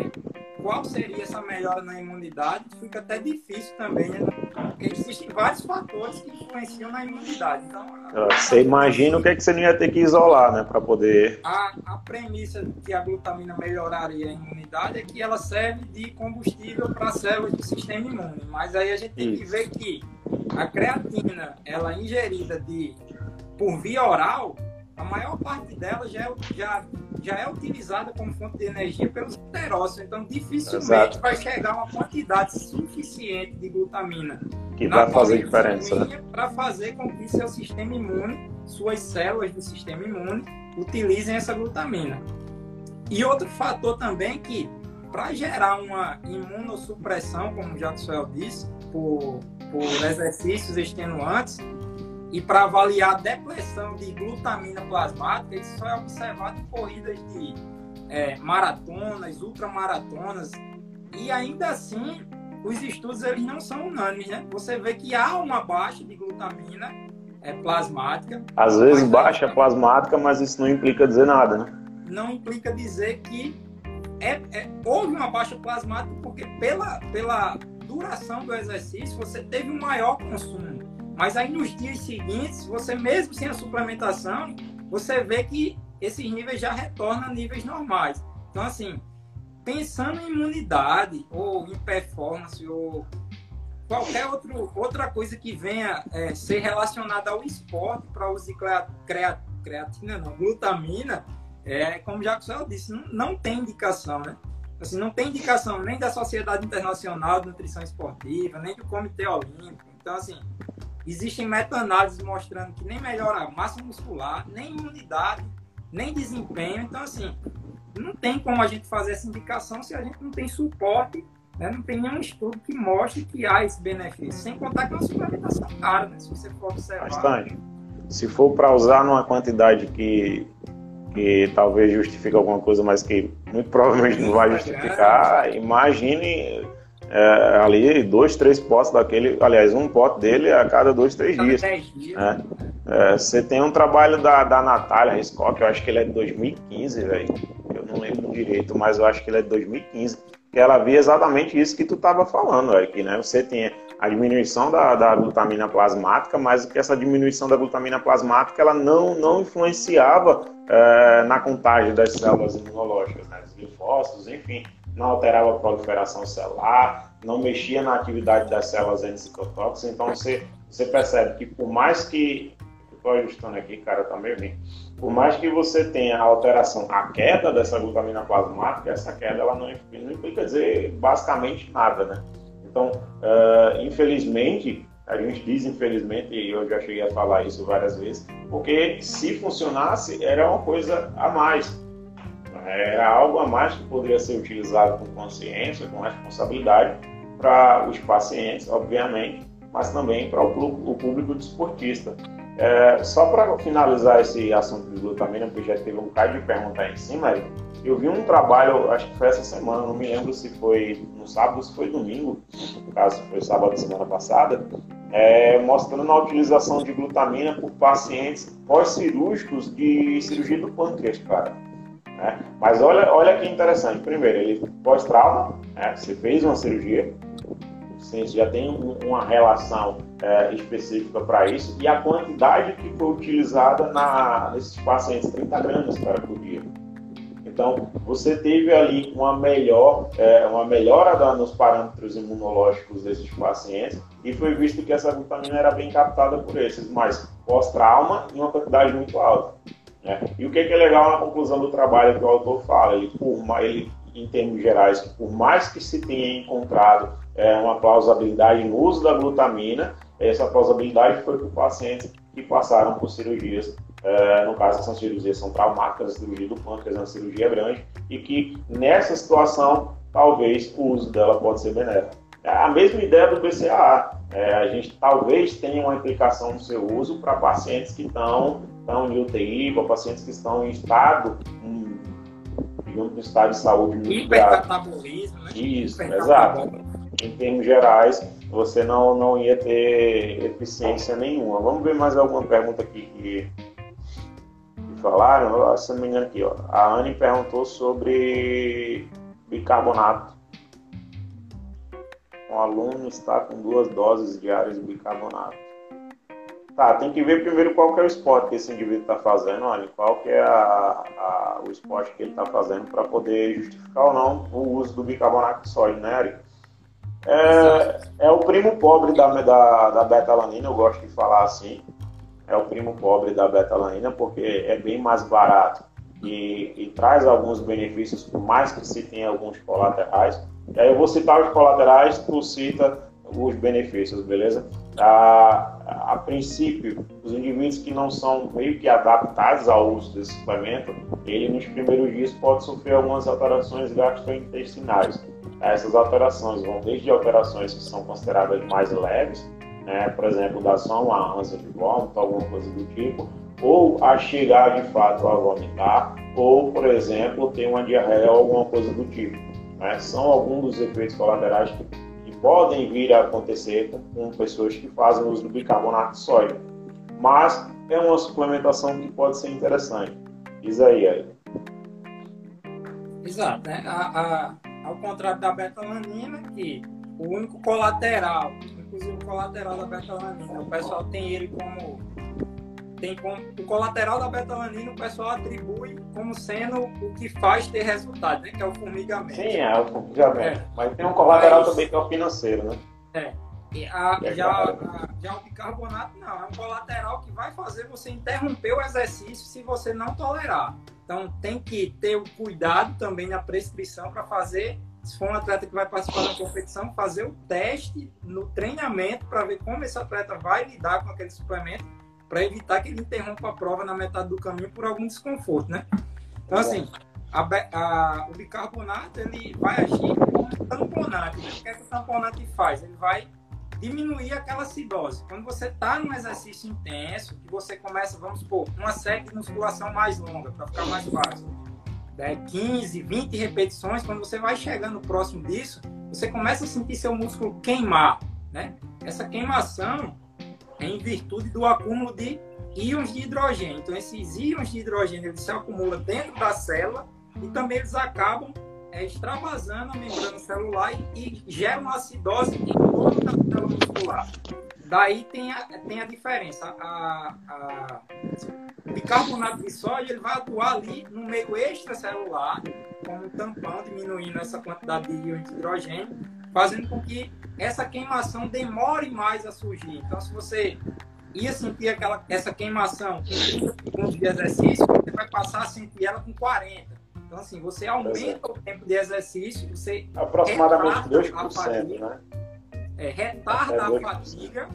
qual seria essa melhora na imunidade fica até difícil também, né? Porque existem vários fatores que influenciam na imunidade. Então, você imagina o que, é que você não ia ter que isolar, né? Para poder. A, a premissa de que a glutamina melhoraria a imunidade é que ela serve de combustível para células do sistema imune. Mas aí a gente tem Isso. que ver que a creatina, ela ingerida de, por via oral, a maior parte dela já é, já, já é utilizada como fonte de energia pelos enterócitos. Então, dificilmente Exato. vai chegar uma quantidade suficiente de glutamina. Que vai fazer diferença. Né? Para fazer com que seu sistema imune, suas células do sistema imune, utilizem essa glutamina. E outro fator também que, para gerar uma imunossupressão, como o Jackson disse, por, por exercícios extenuantes, e para avaliar a depressão de glutamina plasmática, isso só é observado em corridas de é, maratonas, ultramaratonas. E ainda assim, os estudos eles não são unânimes, né? Você vê que há uma baixa de glutamina é, plasmática. Às vezes baixa plasmática, mas isso não implica dizer nada, né? Não implica dizer que é, é, houve uma baixa plasmática, porque pela, pela duração do exercício você teve um maior consumo. Mas aí nos dias seguintes, você mesmo sem a suplementação, você vê que esses níveis já retornam a níveis normais. Então, assim, pensando em imunidade, ou em performance, ou qualquer outro, outra coisa que venha é, ser relacionada ao esporte para uso creatina, não, glutamina, é, como o Jacques disse, não, não tem indicação, né? Assim, não tem indicação nem da Sociedade Internacional de Nutrição Esportiva, nem do Comitê Olímpico. Então, assim, Existem meta-análises mostrando que nem melhora a massa muscular, nem imunidade, nem desempenho. Então, assim, não tem como a gente fazer essa indicação se a gente não tem suporte, né? não tem nenhum estudo que mostre que há esse benefício. Sem contar que é uma suplementação cara, né? Se você for observar. Bastante. Se for para usar numa quantidade que, que talvez justifique alguma coisa, mas que muito provavelmente não vai justificar, imagine é, ali dois, três potes daquele, aliás, um pote dele a cada dois, três dias. dias. É. É, você tem um trabalho da, da Natália Riscock, eu acho que ele é de 2015, velho. Eu não lembro direito, mas eu acho que ele é de 2015. Que ela via exatamente isso que tu estava falando, aqui, né? Você tem a diminuição da, da, glutamina plasmática, mas que essa diminuição da glutamina plasmática ela não, não influenciava é, na contagem das células imunológicas, né, dos linfócitos, enfim, não alterava a proliferação celular, não mexia na atividade das células endocitotóxicas, então você, você percebe que por mais que estou ajustando aqui, cara, tá meio bem. Por mais que você tenha a alteração, a queda dessa glutamina plasmática, essa queda ela não, não implica dizer basicamente nada, né? Então, uh, infelizmente, a gente diz infelizmente, e eu já cheguei a falar isso várias vezes, porque se funcionasse, era uma coisa a mais. Era algo a mais que poderia ser utilizado com consciência, com responsabilidade para os pacientes, obviamente, mas também para o público desportista. É, só para finalizar esse assunto de glutamina, porque já teve um bocado de pergunta aí em cima, eu vi um trabalho, acho que foi essa semana, não me lembro se foi no sábado se foi domingo, no caso foi sábado semana passada, é, mostrando a utilização de glutamina por pacientes pós-cirúrgicos de cirurgia do pâncreas, cara. É, mas olha, olha que interessante. Primeiro, ele pós-trauma, né, você fez uma cirurgia, você já tem uma relação é, específica para isso e a quantidade que foi utilizada na, nesses pacientes, 30 gramas para por dia. Então, você teve ali uma melhor, é, uma melhora nos parâmetros imunológicos desses pacientes e foi visto que essa glutamina era bem captada por esses, mas pós-trauma em uma quantidade muito alta. Né? E o que é, legal na conclusão do trabalho que o autor fala, ele, por, ele em termos gerais, por mais que se tenha encontrado é, uma plausibilidade no uso da glutamina, essa plausibilidade foi por pacientes que passaram por cirurgias, é, no caso essas cirurgias são traumáticas, a cirurgia do pâncreas é uma cirurgia grande, e que nessa situação talvez o uso dela pode ser benéfico. É a mesma ideia do BCAA, é, a gente talvez tenha uma implicação no seu uso para pacientes que estão, estão em UTI, para pacientes que estão em estado, um, digamos, em estado de saúde muito Hipercatabolismo, né? Isso, exato em termos gerais, você não, não ia ter eficiência nenhuma. Vamos ver mais alguma pergunta aqui que, que falaram. Se não me engano aqui, ó. A Anne perguntou sobre bicarbonato. Um aluno está com duas doses diárias de bicarbonato. Tá, tem que ver primeiro qual que é o esporte que esse indivíduo está fazendo, olha, qual que é a, a, o esporte que ele está fazendo para poder justificar ou não o uso do bicarbonato de sódio, né, Ari? É, é o primo pobre da, da, da betalanina, eu gosto de falar assim. É o primo pobre da betalanina porque é bem mais barato e, e, traz alguns benefícios, por mais que se tenha alguns colaterais. E aí eu vou citar os colaterais, tu cita os benefícios, beleza? A, a princípio, os indivíduos que não são meio que adaptados ao uso desse suplemento, ele nos primeiros dias pode sofrer algumas alterações gastrointestinais. Essas alterações vão desde alterações que são consideradas mais leves, né, por exemplo, dar só uma ânsia de vômito, alguma coisa do tipo, ou a chegar de fato a vomitar, ou, por exemplo, ter uma diarreia ou alguma coisa do tipo. Né? São alguns dos efeitos colaterais que, podem vir a acontecer com, pessoas que fazem uso do bicarbonato de sódio. Mas é uma suplementação que pode ser interessante. Diz aí, aí. Exato. Né? A, a ao contrário da betalanina, que o único colateral, inclusive o colateral da betalanina, o pessoal tem ele como tem como, o colateral da betalanina o pessoal atribui como sendo o que faz ter resultado, né? Que é o formigamento. Sim, é o formigamento. É. Mas tem um colateral Mas, também que é o financeiro, né? É. A, já, a, já o bicarbonato não, é um colateral que vai fazer você interromper o exercício se você não tolerar. Então tem que ter o cuidado também na prescrição para fazer, se for um atleta que vai participar da competição, fazer o teste no treinamento para ver como esse atleta vai lidar com aquele suplemento para evitar que ele interrompa a prova na metade do caminho por algum desconforto, né? Então assim, a, a, o bicarbonato ele vai agir como um tamponante. Né? O que, é que o tamponante faz? Ele vai diminuir aquela acidose. Quando você está num exercício intenso, que você começa, vamos supor, uma série de musculação mais longa, para ficar mais fácil, né? 15, 20 repetições, quando você vai chegando próximo disso, você começa a sentir seu músculo queimar. Né? Essa queimação em virtude do acúmulo de íons de hidrogênio. Então, esses íons de hidrogênio eles se acumulam dentro da célula e também eles acabam é, extravasando a membrana celular e, e gera uma acidose em toda a célula muscular. Daí tem a, tem a diferença. A, a, o bicarbonato de sódio ele vai atuar ali no meio extracelular, como tampão, diminuindo essa quantidade de íon de hidrogênio, fazendo com que essa queimação demore mais a surgir. Então, se você ia sentir aquela, essa queimação com 30 segundos de exercício, você vai passar a sentir ela com 40. Então, assim, você aumenta o tempo de exercício, você. Aproximadamente 2%, fatiga, né? É, retarda é a fadiga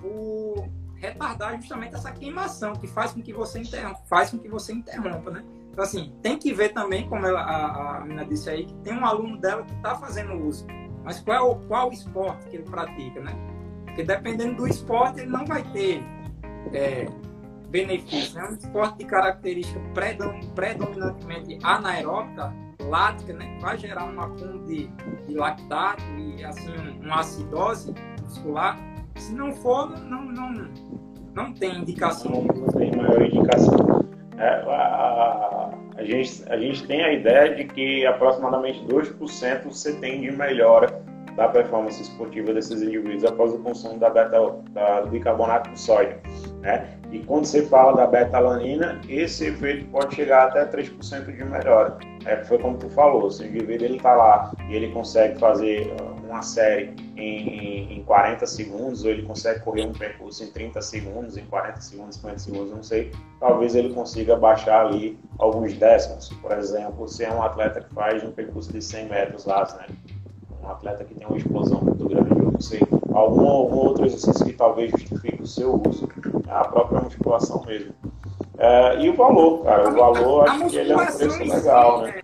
por retardar justamente essa queimação, que faz com que você interrompa, faz com que você interrompa, né? Então, assim, tem que ver também, como ela, a, a menina disse aí, que tem um aluno dela que está fazendo uso. Mas qual, qual esporte que ele pratica, né? Porque dependendo do esporte, ele não vai ter é, benefício. É um esporte de característica predominantemente anaeróbica, lática, né? Vai gerar um acúmulo de, de lactato e, assim, uma acidose muscular. Se não for, não, não, não tem indicação. Não tem maior indicação. É, a, a, gente, a gente tem a ideia de que aproximadamente 2% você tem de melhora da performance esportiva desses indivíduos após o consumo da beta, da, do bicarbonato de sódio. Né? E quando você fala da beta-alanina, esse efeito pode chegar até 3% de melhora. É, foi como tu falou, o indivíduo está lá e ele consegue fazer uh, uma série em, em 40 segundos, ou ele consegue correr um percurso em 30 segundos, em 40 segundos, 50 segundos, não sei, talvez ele consiga baixar ali alguns décimos. Por exemplo, se é um atleta que faz um percurso de 100 metros lá, né? um atleta que tem uma explosão muito grande, eu não sei, algum, algum outro exercício que talvez justifique o seu uso, a própria musculação mesmo. É, e o valor, cara, o valor a, a acho que ele é um preço legal, né?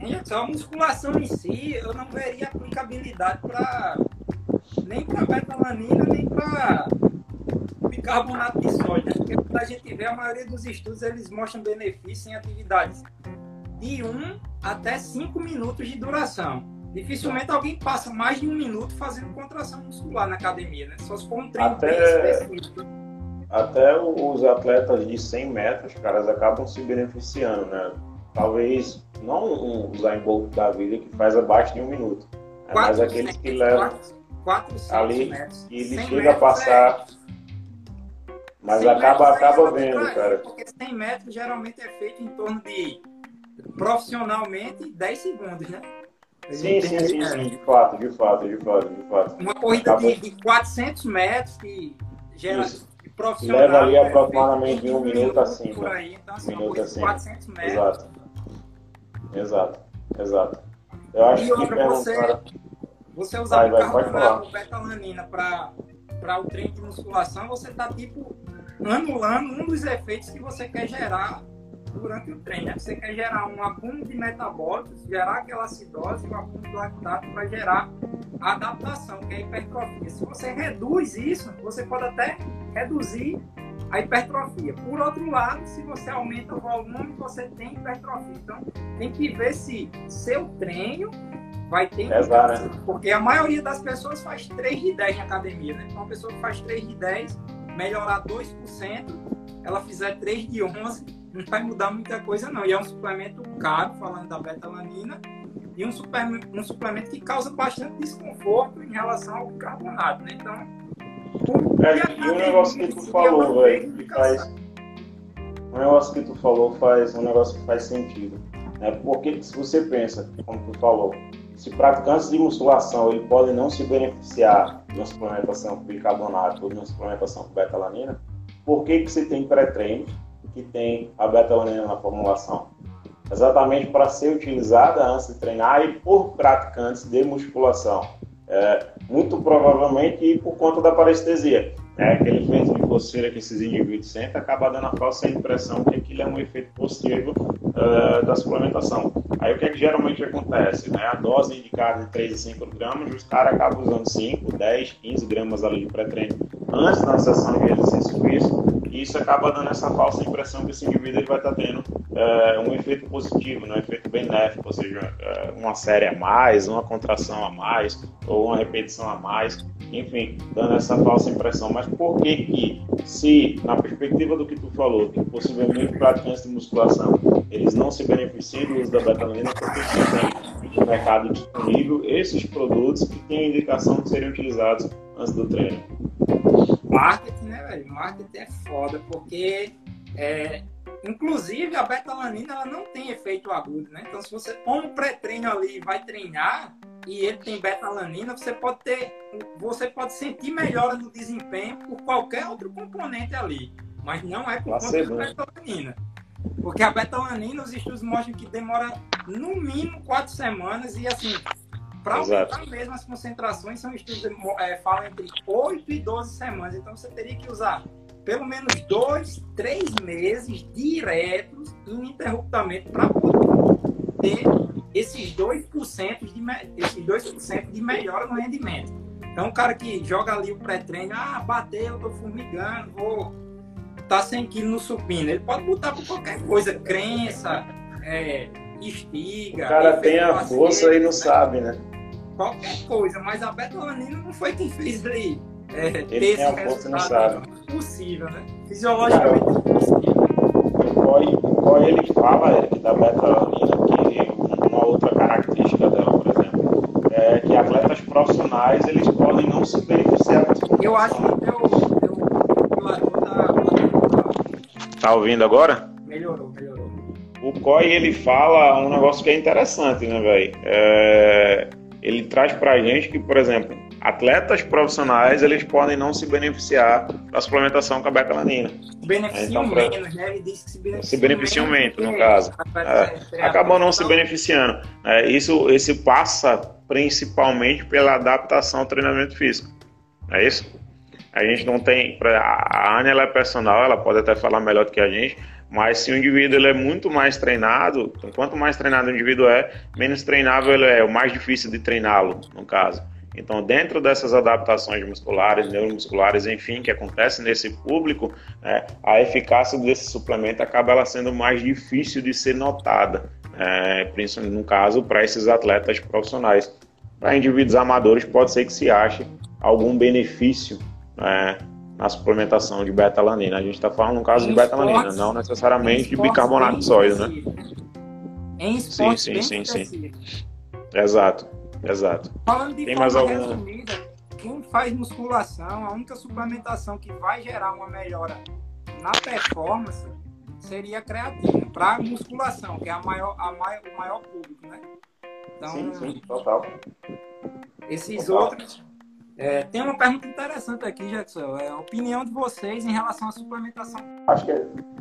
É, só a musculação em si, eu não veria aplicabilidade para nem para betalanina, nem para bicarbonato de sódio, né? porque quando a gente vê a maioria dos estudos, eles mostram benefícios em atividades de 1 até 5 minutos de duração. Dificilmente alguém passa mais de um minuto fazendo contração muscular na academia, né? Só se for um treino até, bem específico. Até os atletas de 100 metros, caras, acabam se beneficiando, né? Talvez não um Bolt da vida que faz abaixo de um minuto, né? mas aqueles que levam 400 ali metros. e ele chega a passar... É... Mas acaba, acaba vendo, cara. Porque 100 metros geralmente é feito em torno de, profissionalmente, 10 segundos, né? Sim, sim, sim, sim, de fato, de fato, de fato, de fato. Uma corrida de, de 400 metros que gera profissional. Leva ali aproximadamente um minuto assim. Por aí, então, assim, um minuto assim. 400 metros. Exato. Exato, exato. Eu acho e outra, que você, você usar bicarbonato ou betalanina para o treino de musculação, você está tipo anulando um dos efeitos que você quer gerar durante o treino. Né? Você quer gerar um acúmulo de metabólicos, gerar aquela acidose, um acúmulo de lactato para gerar a adaptação, que é a hipertrofia. Se você reduz isso, você pode até reduzir a hipertrofia. Por outro lado, se você aumenta o volume, você tem hipertrofia. Então, tem que ver se seu treino vai ter Exato. Porque a maioria das pessoas faz 3 de 10 na academia, né? Então, uma pessoa que faz 3 de 10, melhorar 2%, ela fizer 3 de 11, não vai mudar muita coisa, não. E é um suplemento caro, falando da betalanina, e um suplemento, um suplemento que causa bastante desconforto em relação ao carbonato, né? Então, é, e o negócio que tu falou, velho, que faz. Um negócio que tu falou faz um negócio que faz sentido. Né? Porque se você pensa, como tu falou, se praticantes de musculação ele podem não se beneficiar de uma suplementação com bicarbonato ou de uma suplementação com betalanina, por que, que você tem pré-treino que tem a beta-alanina na formulação. Exatamente para ser utilizada antes de treinar e por praticantes de musculação. É, muito provavelmente por conta da parestesia. É, aquele efeito de coceira que esses indivíduos sentem acaba dando a falsa impressão que aquilo é um efeito positivo uh, da suplementação. Aí o que, é que geralmente acontece? Né? A dose indicada de 3 a 5 gramas, os caras acabam usando 5, 10, 15 gramas ali de pré-treino antes da sessão de exercício físico E isso acaba dando essa falsa impressão que esse indivíduo vai estar tendo é, um efeito positivo, né? um efeito benéfico, ou seja, é, uma série a mais, uma contração a mais, ou uma repetição a mais, enfim, dando essa falsa impressão. Mas por que que, se, na perspectiva do que tu falou, que possivelmente praticantes de musculação, eles não se beneficiam do uso da betalina, porque tem no mercado disponível esses produtos que têm indicação de serem utilizados antes do treino? Marketing, né, velho? Marketing é foda, porque é, inclusive a betalanina ela não tem efeito agudo, né? Então se você toma um pré-treino ali e vai treinar e ele tem betalanina, você pode ter, você pode sentir melhora no desempenho por qualquer outro componente ali, mas não é por conta da betalanina. Porque a betalanina, os estudos mostram que demora no mínimo quatro semanas e assim, para aumentar mesmo as concentrações, são estudos é, falam entre 8 e 12 semanas. Então você teria que usar pelo menos dois, três meses diretos, ininterruptamente, para poder ter esses 2% de, esses 2% de melhora no rendimento. Então, o cara que joga ali o pré-treino, ah, bateu, tô formigando, vou tá 100 quilos no supino. Ele pode botar por qualquer coisa, crença, é, espiga. O cara tem a força e não sabe, né? Qualquer coisa, mas a betalanina não foi quem fez ali. É, ele tem a força e não sabe. É possível, né? Fisiologicamente é possível. O COI, ele fala, Eric, da betalanina, que uma outra característica dela, por exemplo, é que atletas profissionais, eles podem não se beneficiar Eu acho que Tá ouvindo agora? Melhorou, melhorou. O COI ele fala um negócio que é interessante, né, velho? É, ele traz pra gente que, por exemplo, atletas profissionais eles podem não se beneficiar da suplementação com a betalanina. Beneficiam então, menos, né? Ele disse que se beneficiam, se beneficiam menos, no caso. É, é acabam não se beneficiando. É, isso, esse passa principalmente pela adaptação ao treinamento físico. É isso? A gente não tem. A Ania ela é personal, ela pode até falar melhor do que a gente, mas se o indivíduo ele é muito mais treinado, então, quanto mais treinado o indivíduo é, menos treinável ele é, o mais difícil de treiná-lo, no caso. Então, dentro dessas adaptações musculares, neuromusculares, enfim, que acontecem nesse público, é, a eficácia desse suplemento acaba ela sendo mais difícil de ser notada, é, principalmente no caso para esses atletas profissionais. Para indivíduos amadores, pode ser que se ache algum benefício é, na suplementação de betalanina. A gente está falando no caso em de betalanina, não necessariamente de bicarbonato de sódio, né? Em sim, sim, sim, sim. Exato, exato. Falando de Tem mais algum... resumida, quem faz musculação, a única suplementação que vai gerar uma melhora na performance seria a creatina, para musculação, que é a maior, a maior, o maior público, né? Então, sim, sim, total. Esses total. outros é, tem uma pergunta interessante aqui, Jackson. É a opinião de vocês em relação à suplementação. Acho que.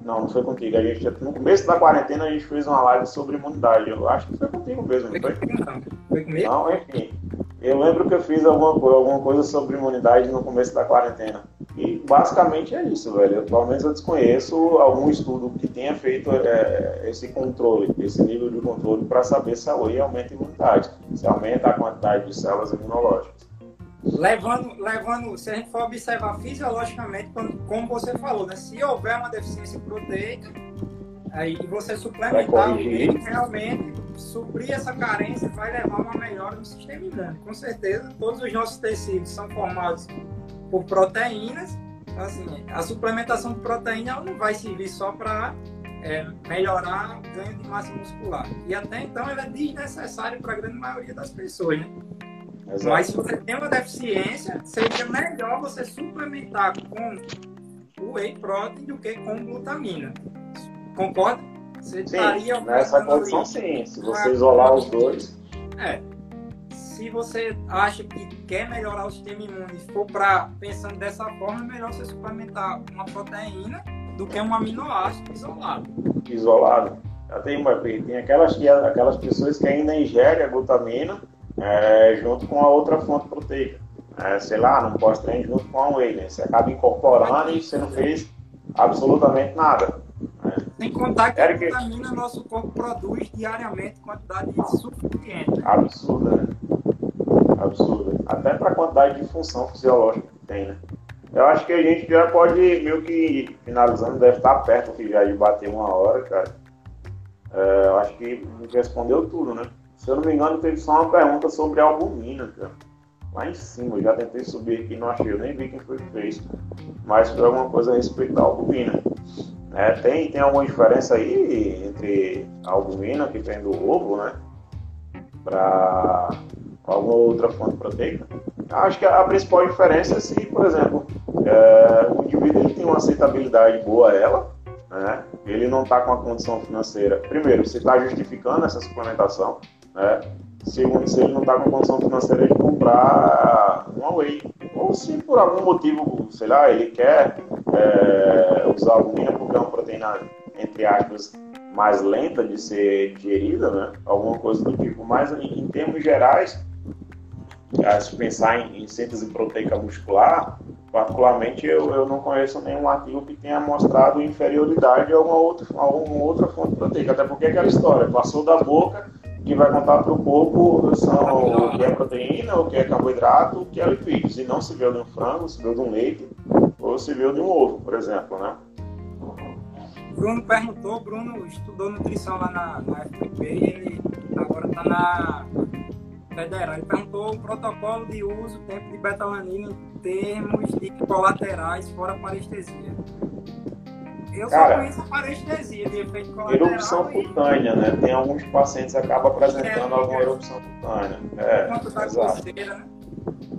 Não, não foi contigo. A gente, no começo da quarentena, a gente fez uma live sobre imunidade. Eu acho que foi contigo mesmo, não foi? Não, foi comigo? Não, enfim. Eu lembro que eu fiz alguma, alguma coisa sobre imunidade no começo da quarentena. E basicamente é isso, velho. Eu, pelo menos eu desconheço algum estudo que tenha feito é, esse controle, esse nível de controle, para saber se a whey aumenta a imunidade, se aumenta a quantidade de células imunológicas. Levando, levando, se a gente for observar fisiologicamente, como você falou, né? se houver uma deficiência proteica, aí você suplementar o realmente suprir essa carência vai levar uma melhora no sistema imune. Com certeza, todos os nossos tecidos são formados por proteínas. Então, assim, a suplementação de proteína não vai servir só para é, melhorar o ganho de massa muscular. E até então ela é desnecessária para a grande maioria das pessoas, né? Exato. Mas se você tem uma deficiência, seria melhor você suplementar com o whey protein do que com glutamina. Concorda? Você sim, estaria nessa condição sim. Se você isolar os dois. É. Se você acha que quer melhorar o sistema imune e for para pensando dessa forma, é melhor você suplementar uma proteína do que um aminoácido isolado. Isolado. Tem, uma, tem aquelas, aquelas pessoas que ainda ingerem a glutamina é, junto com a outra fonte proteica. É, sei lá, não pós-treino junto com a whey, né? Você acaba incorporando e você não fez absolutamente nada. Né? Sem contar que a vitamina nosso corpo produz diariamente quantidade suficiente. Absurda, né? Absurda. Até para a quantidade de função fisiológica que tem, né? Eu acho que a gente já pode, meio que finalizando, deve estar perto aqui já de bater uma hora, cara. É, eu acho que respondeu tudo, né? Se eu não me engano, teve só uma pergunta sobre albumina, cara. Lá em cima, eu já tentei subir aqui, não achei, eu nem vi quem foi que fez. Mas foi alguma coisa a respeito da albumina. É, tem, tem alguma diferença aí entre a albumina que vem do ovo, né? Para alguma outra fonte proteica? Acho que a principal diferença é se, por exemplo, é, o indivíduo tem uma aceitabilidade boa a ela, né? ele não está com a condição financeira. Primeiro, se está justificando essa suplementação, né? Segundo, se ele não está com condição financeira de comprar uma whey. Ou se por algum motivo, sei lá, ele quer é, usar albumina porque é uma proteína, entre aspas, mais lenta de ser digerida, né? Alguma coisa do tipo. Mas em, em termos gerais, se pensar em, em síntese proteica muscular, particularmente eu, eu não conheço nenhum artigo que tenha mostrado inferioridade a alguma outra, alguma outra fonte proteica, até porque aquela história, passou da boca, que vai contar para o corpo são o que é proteína, o que é carboidrato, o que é lipídio. Se não se viu de um frango, se viu de um leite, ou se viu de um ovo, por exemplo, né? Bruno perguntou, Bruno estudou nutrição lá na, na FPP e ele agora está na federal. Ele perguntou o protocolo de uso, tempo de betalanina em termos de colaterais fora parestesia. Eu Cara, só conheço a parestesia de efeito colateral. Erupção e... cutânea, né? Tem alguns pacientes que acabam apresentando é, alguma é. erupção cutânea. É, Quanto da coceira, né?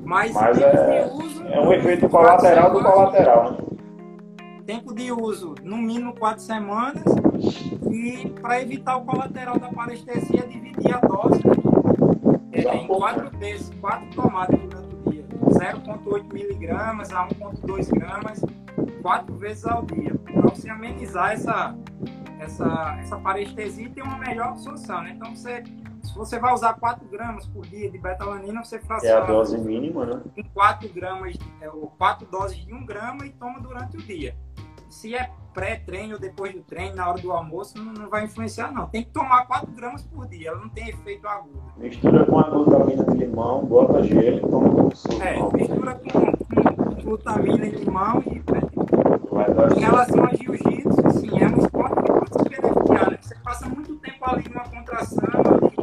Mas, Mas é, uso, é um efeito colateral do colateral, né? Tempo de uso, no mínimo quatro semanas. E para evitar o colateral da parestesia, dividir a dose né? é, em quatro vezes, quatro tomadas durante o dia. 0,8 miligramas a 1,2 gramas, quatro vezes ao dia. Para você amenizar essa, essa, essa parestesia e ter uma melhor absorção. Né? Então, você, se você vai usar 4 gramas por dia de betalanina, você fraciona. É a dose mínima, né? Em 4 gramas, é, 4 doses de 1 grama e toma durante o dia se é pré-treino ou depois do treino, na hora do almoço, não, não, vai influenciar, não. Tem que tomar 4 gramas por dia, ela não tem efeito agudo. Mistura com a glutamina de limão, bota gelo e toma como suco. É, mistura com, com, glutamina de limão e. Em relação a jiu-jitsu, assim, é um esporte que pode se beneficiar, né? Você passa muito tempo ali numa contração, ali,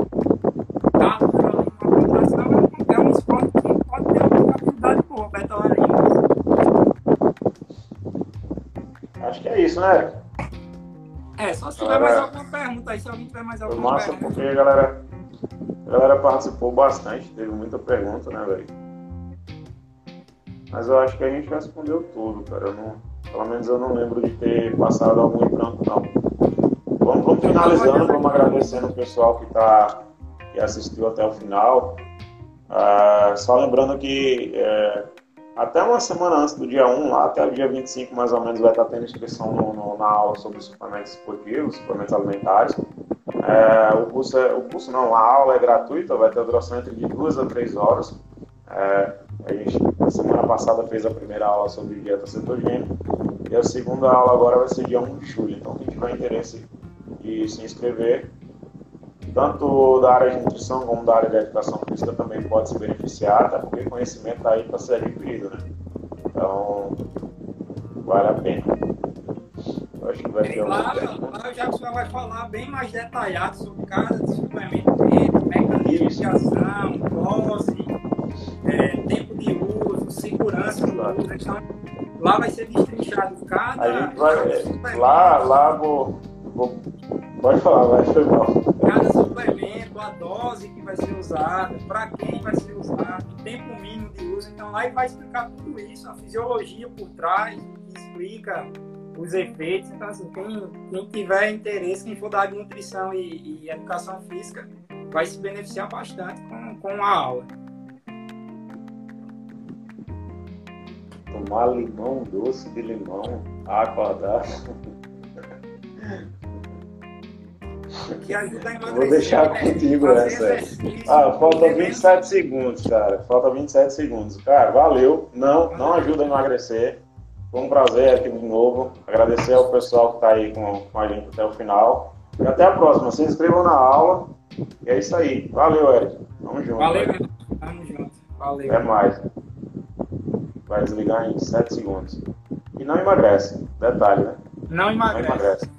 rápido ali numa contração, é um esporte que pode ter uma capacidade boa, beta-alanina. Acho que é isso, né, É, só se tiver mais alguma pergunta aí, se alguém tiver mais alguma massa pergunta. porque a galera, a galera participou bastante, teve muita pergunta, né, velho? Mas eu acho que a gente respondeu tudo, cara. Eu não, pelo menos eu não lembro de ter passado algum em branco, não. Vamos, vamos finalizando, vamos agradecendo o pessoal que, tá, que assistiu até o final. Uh, só lembrando que é, até uma semana antes do dia 1, lá até o dia 25 mais ou menos, vai estar tendo inscrição no, no, na aula sobre suplementos esportivos, suplementos alimentares. É, o, curso é, o curso não, a aula é gratuita, vai ter duração entre de 2 a 3 horas. É, a gente, na semana passada, fez a primeira aula sobre dieta cetogênica e a segunda aula agora vai ser dia 1 de julho. Então, quem tiver interesse de se inscrever, tanto da área de nutrição como da área de educação física também pode se beneficiar, até porque conhecimento está aí para ser adquirido, né? Então, vale a pena. Eu acho que vai ter lá, lá o Jackson vai falar bem mais detalhado sobre cada suplemento dele, mecanismo de ação, dose, é, tempo de uso, segurança. Então, lá vai ser destrinchado cada. A gente vai. Lá, lá vou, vou. Pode falar, vai, foi mal cada suplemento, a dose que vai ser usada, para quem vai ser usado, o tempo mínimo de uso. Então lá ele vai explicar tudo isso, a fisiologia por trás, explica os efeitos. Então, assim, quem, quem tiver interesse, quem for da nutrição e, e educação física, vai se beneficiar bastante com, com a aula. Tomar limão doce de limão, acordar. que ajuda a emagrecer. Vou deixar né? contigo essa. Ah, falta 27 segundos, cara. Falta 27 segundos. Cara, valeu. Não, não ajuda a emagrecer. Foi um prazer aqui de novo. Agradecer ao pessoal que está aí com, com a gente até o final. E até a próxima. Se inscrevam na aula. E é isso aí. Valeu, Eric. Tamo junto. Valeu, Tamo junto. Valeu. Até mais. Vai desligar em 7 segundos. E não emagrece, detalhe, né? Não emagrece. Não emagrece.